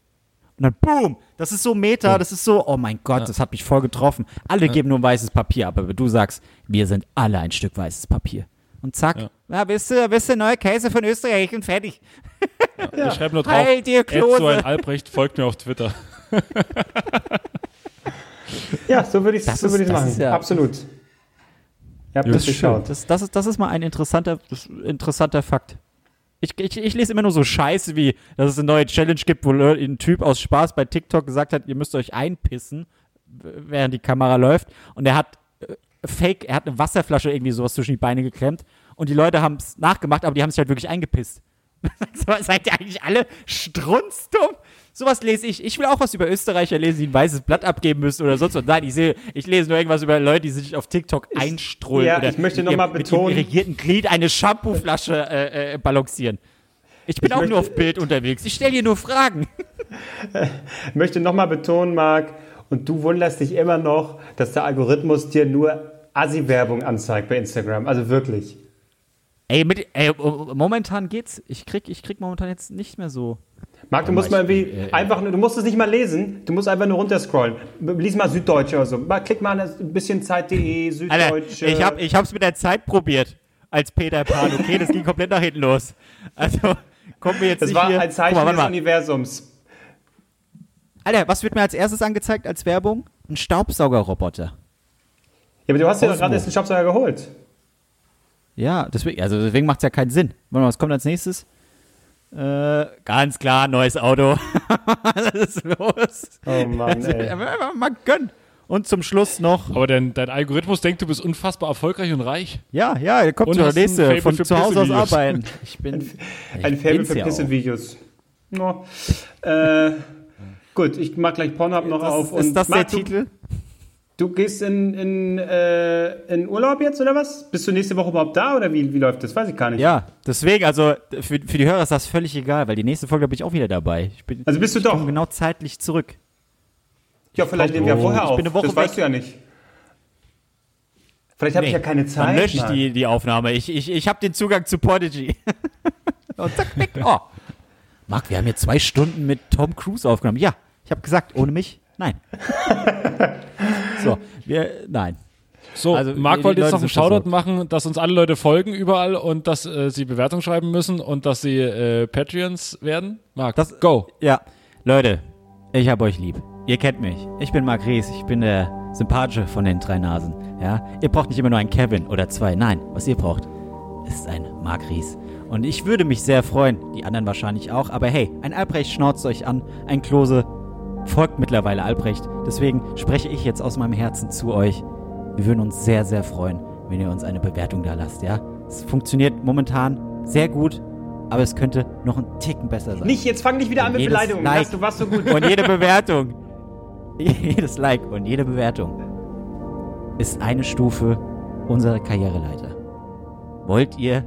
Und dann boom, das ist so Meta, das ist so, oh mein Gott, das hat mich voll getroffen. Alle geben nur ein weißes Papier ab, aber du sagst, wir sind alle ein Stück weißes Papier. Und zack, Ja. ja. bist du, bist du neuer Käse von Österreich und fertig. Ich schreibe nur drauf, Heil dir, Ed Klose. so ein Albrecht, folgt mir auf Twitter. Ja, so würde ich es so würd machen. ist ja- Absolut. Ihr habt Ja, das ist geschaut. Das, das, ist, das ist mal ein interessanter, interessanter Fakt. Ich, ich, ich lese immer nur so Scheiße wie, dass es eine neue Challenge gibt, wo ein Typ aus Spaß bei TikTok gesagt hat, ihr müsst euch einpissen, während die Kamera läuft. Und er hat äh, Fake, er hat eine Wasserflasche irgendwie sowas zwischen die Beine geklemmt. Und die Leute haben es nachgemacht, aber die haben sich halt wirklich eingepisst. so, seid ihr eigentlich alle strunzdumm? Sowas lese ich. Ich will auch was über Österreicher lesen, die ein weißes Blatt abgeben müssen oder sonst was. Nein, ich sehe, ich lese nur irgendwas über Leute, die sich auf TikTok einstrullen ja, oder ich möchte noch mal ihrem- mit betonen- irrigierten Glied eine Shampooflasche äh, äh, balancieren. Ich bin Ich auch möchte- nur auf Bild unterwegs. Ich stelle dir nur Fragen. Ich möchte nochmal betonen, Marc, und du wunderst dich immer noch, dass der Algorithmus dir nur Assi-Werbung anzeigt bei Instagram. Also wirklich. Ey, mit, ey, momentan geht's. Ich krieg, ich krieg momentan jetzt nicht mehr so. Marc, du musst mal irgendwie äh, einfach, nur- du musst es nicht mal lesen, du musst einfach nur runterscrollen. Lies mal Süddeutsche oder so. Mal, klick mal ein bisschen Zeit.de, Alter, Süddeutsche. ich, hab, ich hab's mit der Zeit probiert. Als Peter Pan, okay? Das ging komplett nach hinten los. Also, kommen wir jetzt das nicht war hier. ein Zeichen mal, des mal. Universums. Alter, was wird mir als erstes angezeigt als Werbung? Ein Staubsaugerroboter. Ja, aber du hast ja Osmo. gerade erst den Staubsauger geholt. Ja, deswegen, also deswegen macht's ja keinen Sinn. Warte mal, was kommt als nächstes? Äh, ganz klar, neues Auto. Was ist los? Oh Mann, ey. Einfach mal gönnen. Und zum Schluss noch, Aber dein, dein Algorithmus denkt, du bist unfassbar erfolgreich und reich. ja, ja, kommt Und schon der ein nächste von zu Hause aus arbeiten. Ich bin, Ein ich Faible für Pisse-Videos. No. Äh, gut, ich mach gleich Pornhub noch Das, auf. ist das der Titel? Du gehst in, in, äh, in Urlaub jetzt oder was? Bist du nächste Woche überhaupt da oder wie, wie läuft das? Weiß ich gar nicht. Ja, deswegen, also für, für die Hörer ist das völlig egal, weil die nächste Folge bin ich auch wieder dabei. Bin, Also bist du ich doch. genau zeitlich zurück. Ja, vielleicht nehmen wir ja vorher ich auf. bin eine Woche das weißt weg. du ja nicht. Vielleicht habe ich ja keine Zeit. Dann lösche ich die, die Aufnahme. Ich, ich, ich habe den Zugang zu Podigy. Und zack, weg. Oh. Marc, wir haben hier zwei Stunden mit Tom Cruise aufgenommen. Ja, ich habe gesagt, ohne mich, nein. so, wir, nein. So, Also, Marc wollte jetzt Leute noch einen Shoutout versorgt. machen, dass uns alle Leute folgen überall und dass äh, sie Bewertungen schreiben müssen und dass sie äh, Patreons werden. Marc, Das- go. Ja, Leute, ich hab euch lieb. Ihr kennt mich. Ich bin Marc Ries. Ich bin der sympathische von den drei Nasen. Ja, ihr braucht nicht immer nur einen Kevin oder zwei. Nein, was ihr braucht, ist ein Marc Ries. Und ich würde mich sehr freuen, die anderen wahrscheinlich auch, aber hey, ein Albrecht schnauzt euch an, ein Klose folgt mittlerweile Albrecht. Deswegen spreche ich jetzt aus meinem Herzen zu euch. Wir würden uns sehr, sehr freuen, wenn ihr uns eine Bewertung da lasst, ja? Es funktioniert momentan sehr gut, aber es könnte noch einen Ticken besser sein. Nicht, jetzt fang nicht wieder an mit Beleidigungen. Like. Du warst so gut. Und jede Bewertung, jedes Like und jede Bewertung ist eine Stufe unserer Karriereleiter. Wollt ihr,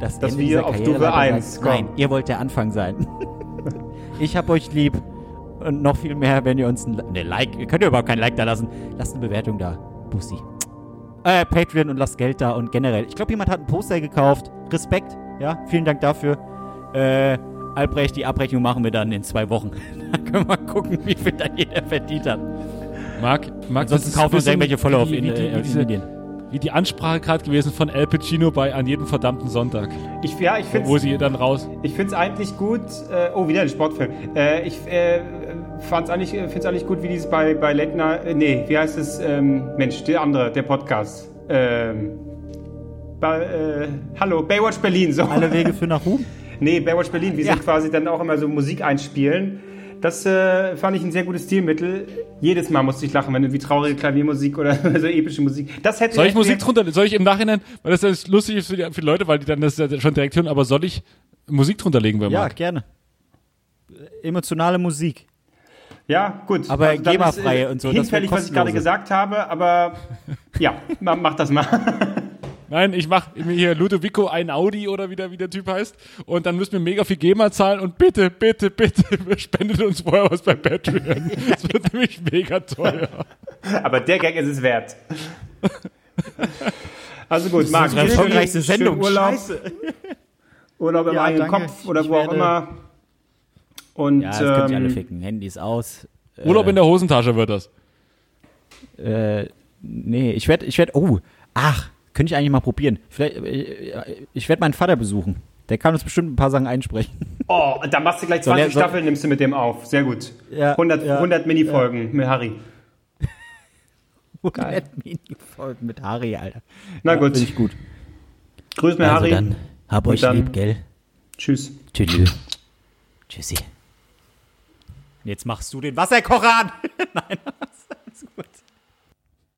dass, Dass Ende wir auf Stufe Karriereleiter eins seid? Nein, kommen. ihr wollt der Anfang sein. ich hab euch lieb. Und noch viel mehr, wenn ihr uns ein ne, Like, ihr könnt ja überhaupt kein Like da lassen. Lasst eine Bewertung da. Bussi. Äh, Patreon und lasst Geld da und generell. Ich glaube, jemand hat ein Poster gekauft. Respekt. Ja, vielen Dank dafür. Äh, Albrecht, die Abrechnung machen wir dann in zwei Wochen. dann können wir gucken, wie viel da jeder verdient hat. Marc, Marc Ansonsten kaufen wir uns irgendwelche Follower auf wie, in, wie, die, äh, in diese, Medien. Wie die Ansprache gerade gewesen von El Pacino bei An jedem verdammten Sonntag, Ich, ja, ich finde wo sie dann raus. Ich finde es eigentlich gut. Äh, oh, wieder ein Sportfilm. Äh, ich äh, fand's eigentlich, finde es eigentlich gut, wie dieses bei, bei Lettner. Äh, nee, wie heißt es? Ähm, Mensch, der andere, der Podcast. Ähm, bei, äh, hallo, Baywatch Berlin. So. Alle Wege für nach Ruhm? Nee, Baywatch Berlin, wie Ja. sie quasi dann auch immer so Musik einspielen. Das äh, fand ich ein sehr gutes Stilmittel. Jedes Mal musste ich lachen, wenn irgendwie traurige Klaviermusik oder so epische Musik. Das hätte Soll ich Musik drunter, soll ich im Nachhinein, weil das ist lustig ist für die, für die Leute, weil die dann das schon direkt hören, aber soll ich Musik drunter legen bei Ja, Marc? gerne. Emotionale Musik. Ja, gut. Aber GEMA-freie ist, äh, und so, Hinfällig, was ich gerade gesagt habe, aber ja, ma- mach das mal. Nein, ich mach mir hier Ludovico ein Audi oder wie der, wie der Typ heißt und dann müssen wir mega viel GEMA zahlen und bitte, bitte, bitte spendet uns vorher was bei Patreon. Das wird nämlich mega teuer. Aber der Gag ist es wert. Also gut, Marc, schönen- erfolgreichste schönen Sendung. Urlaub, Scheiße. Urlaub im Ja, eigenen danke. Kopf oder Ich wo auch immer. Und Ja, das könnt ihr alle ähm, ficken. Handys aus. Urlaub in der Hosentasche wird das. Äh, nee, ich werde, ich werde, oh, ach, könnte ich eigentlich mal probieren. Vielleicht, äh, ich werde meinen Vater besuchen. Der kann uns bestimmt ein paar Sachen einsprechen. oh, da machst du gleich Soll 20 er- soll- Staffeln, nimmst du mit dem auf. Sehr gut. Ja, 100, ja, 100 Minifolgen mit Harry. 100 Mini-Folgen mit Harry, Alter. Na Ja, gut. Finde ich gut. Grüß mir Also Harry. dann, hab Und euch dann- lieb, gell? Tschüss. Tschüss. Tschüssi. Jetzt machst du den Wasserkocher an. Nein, alles gut.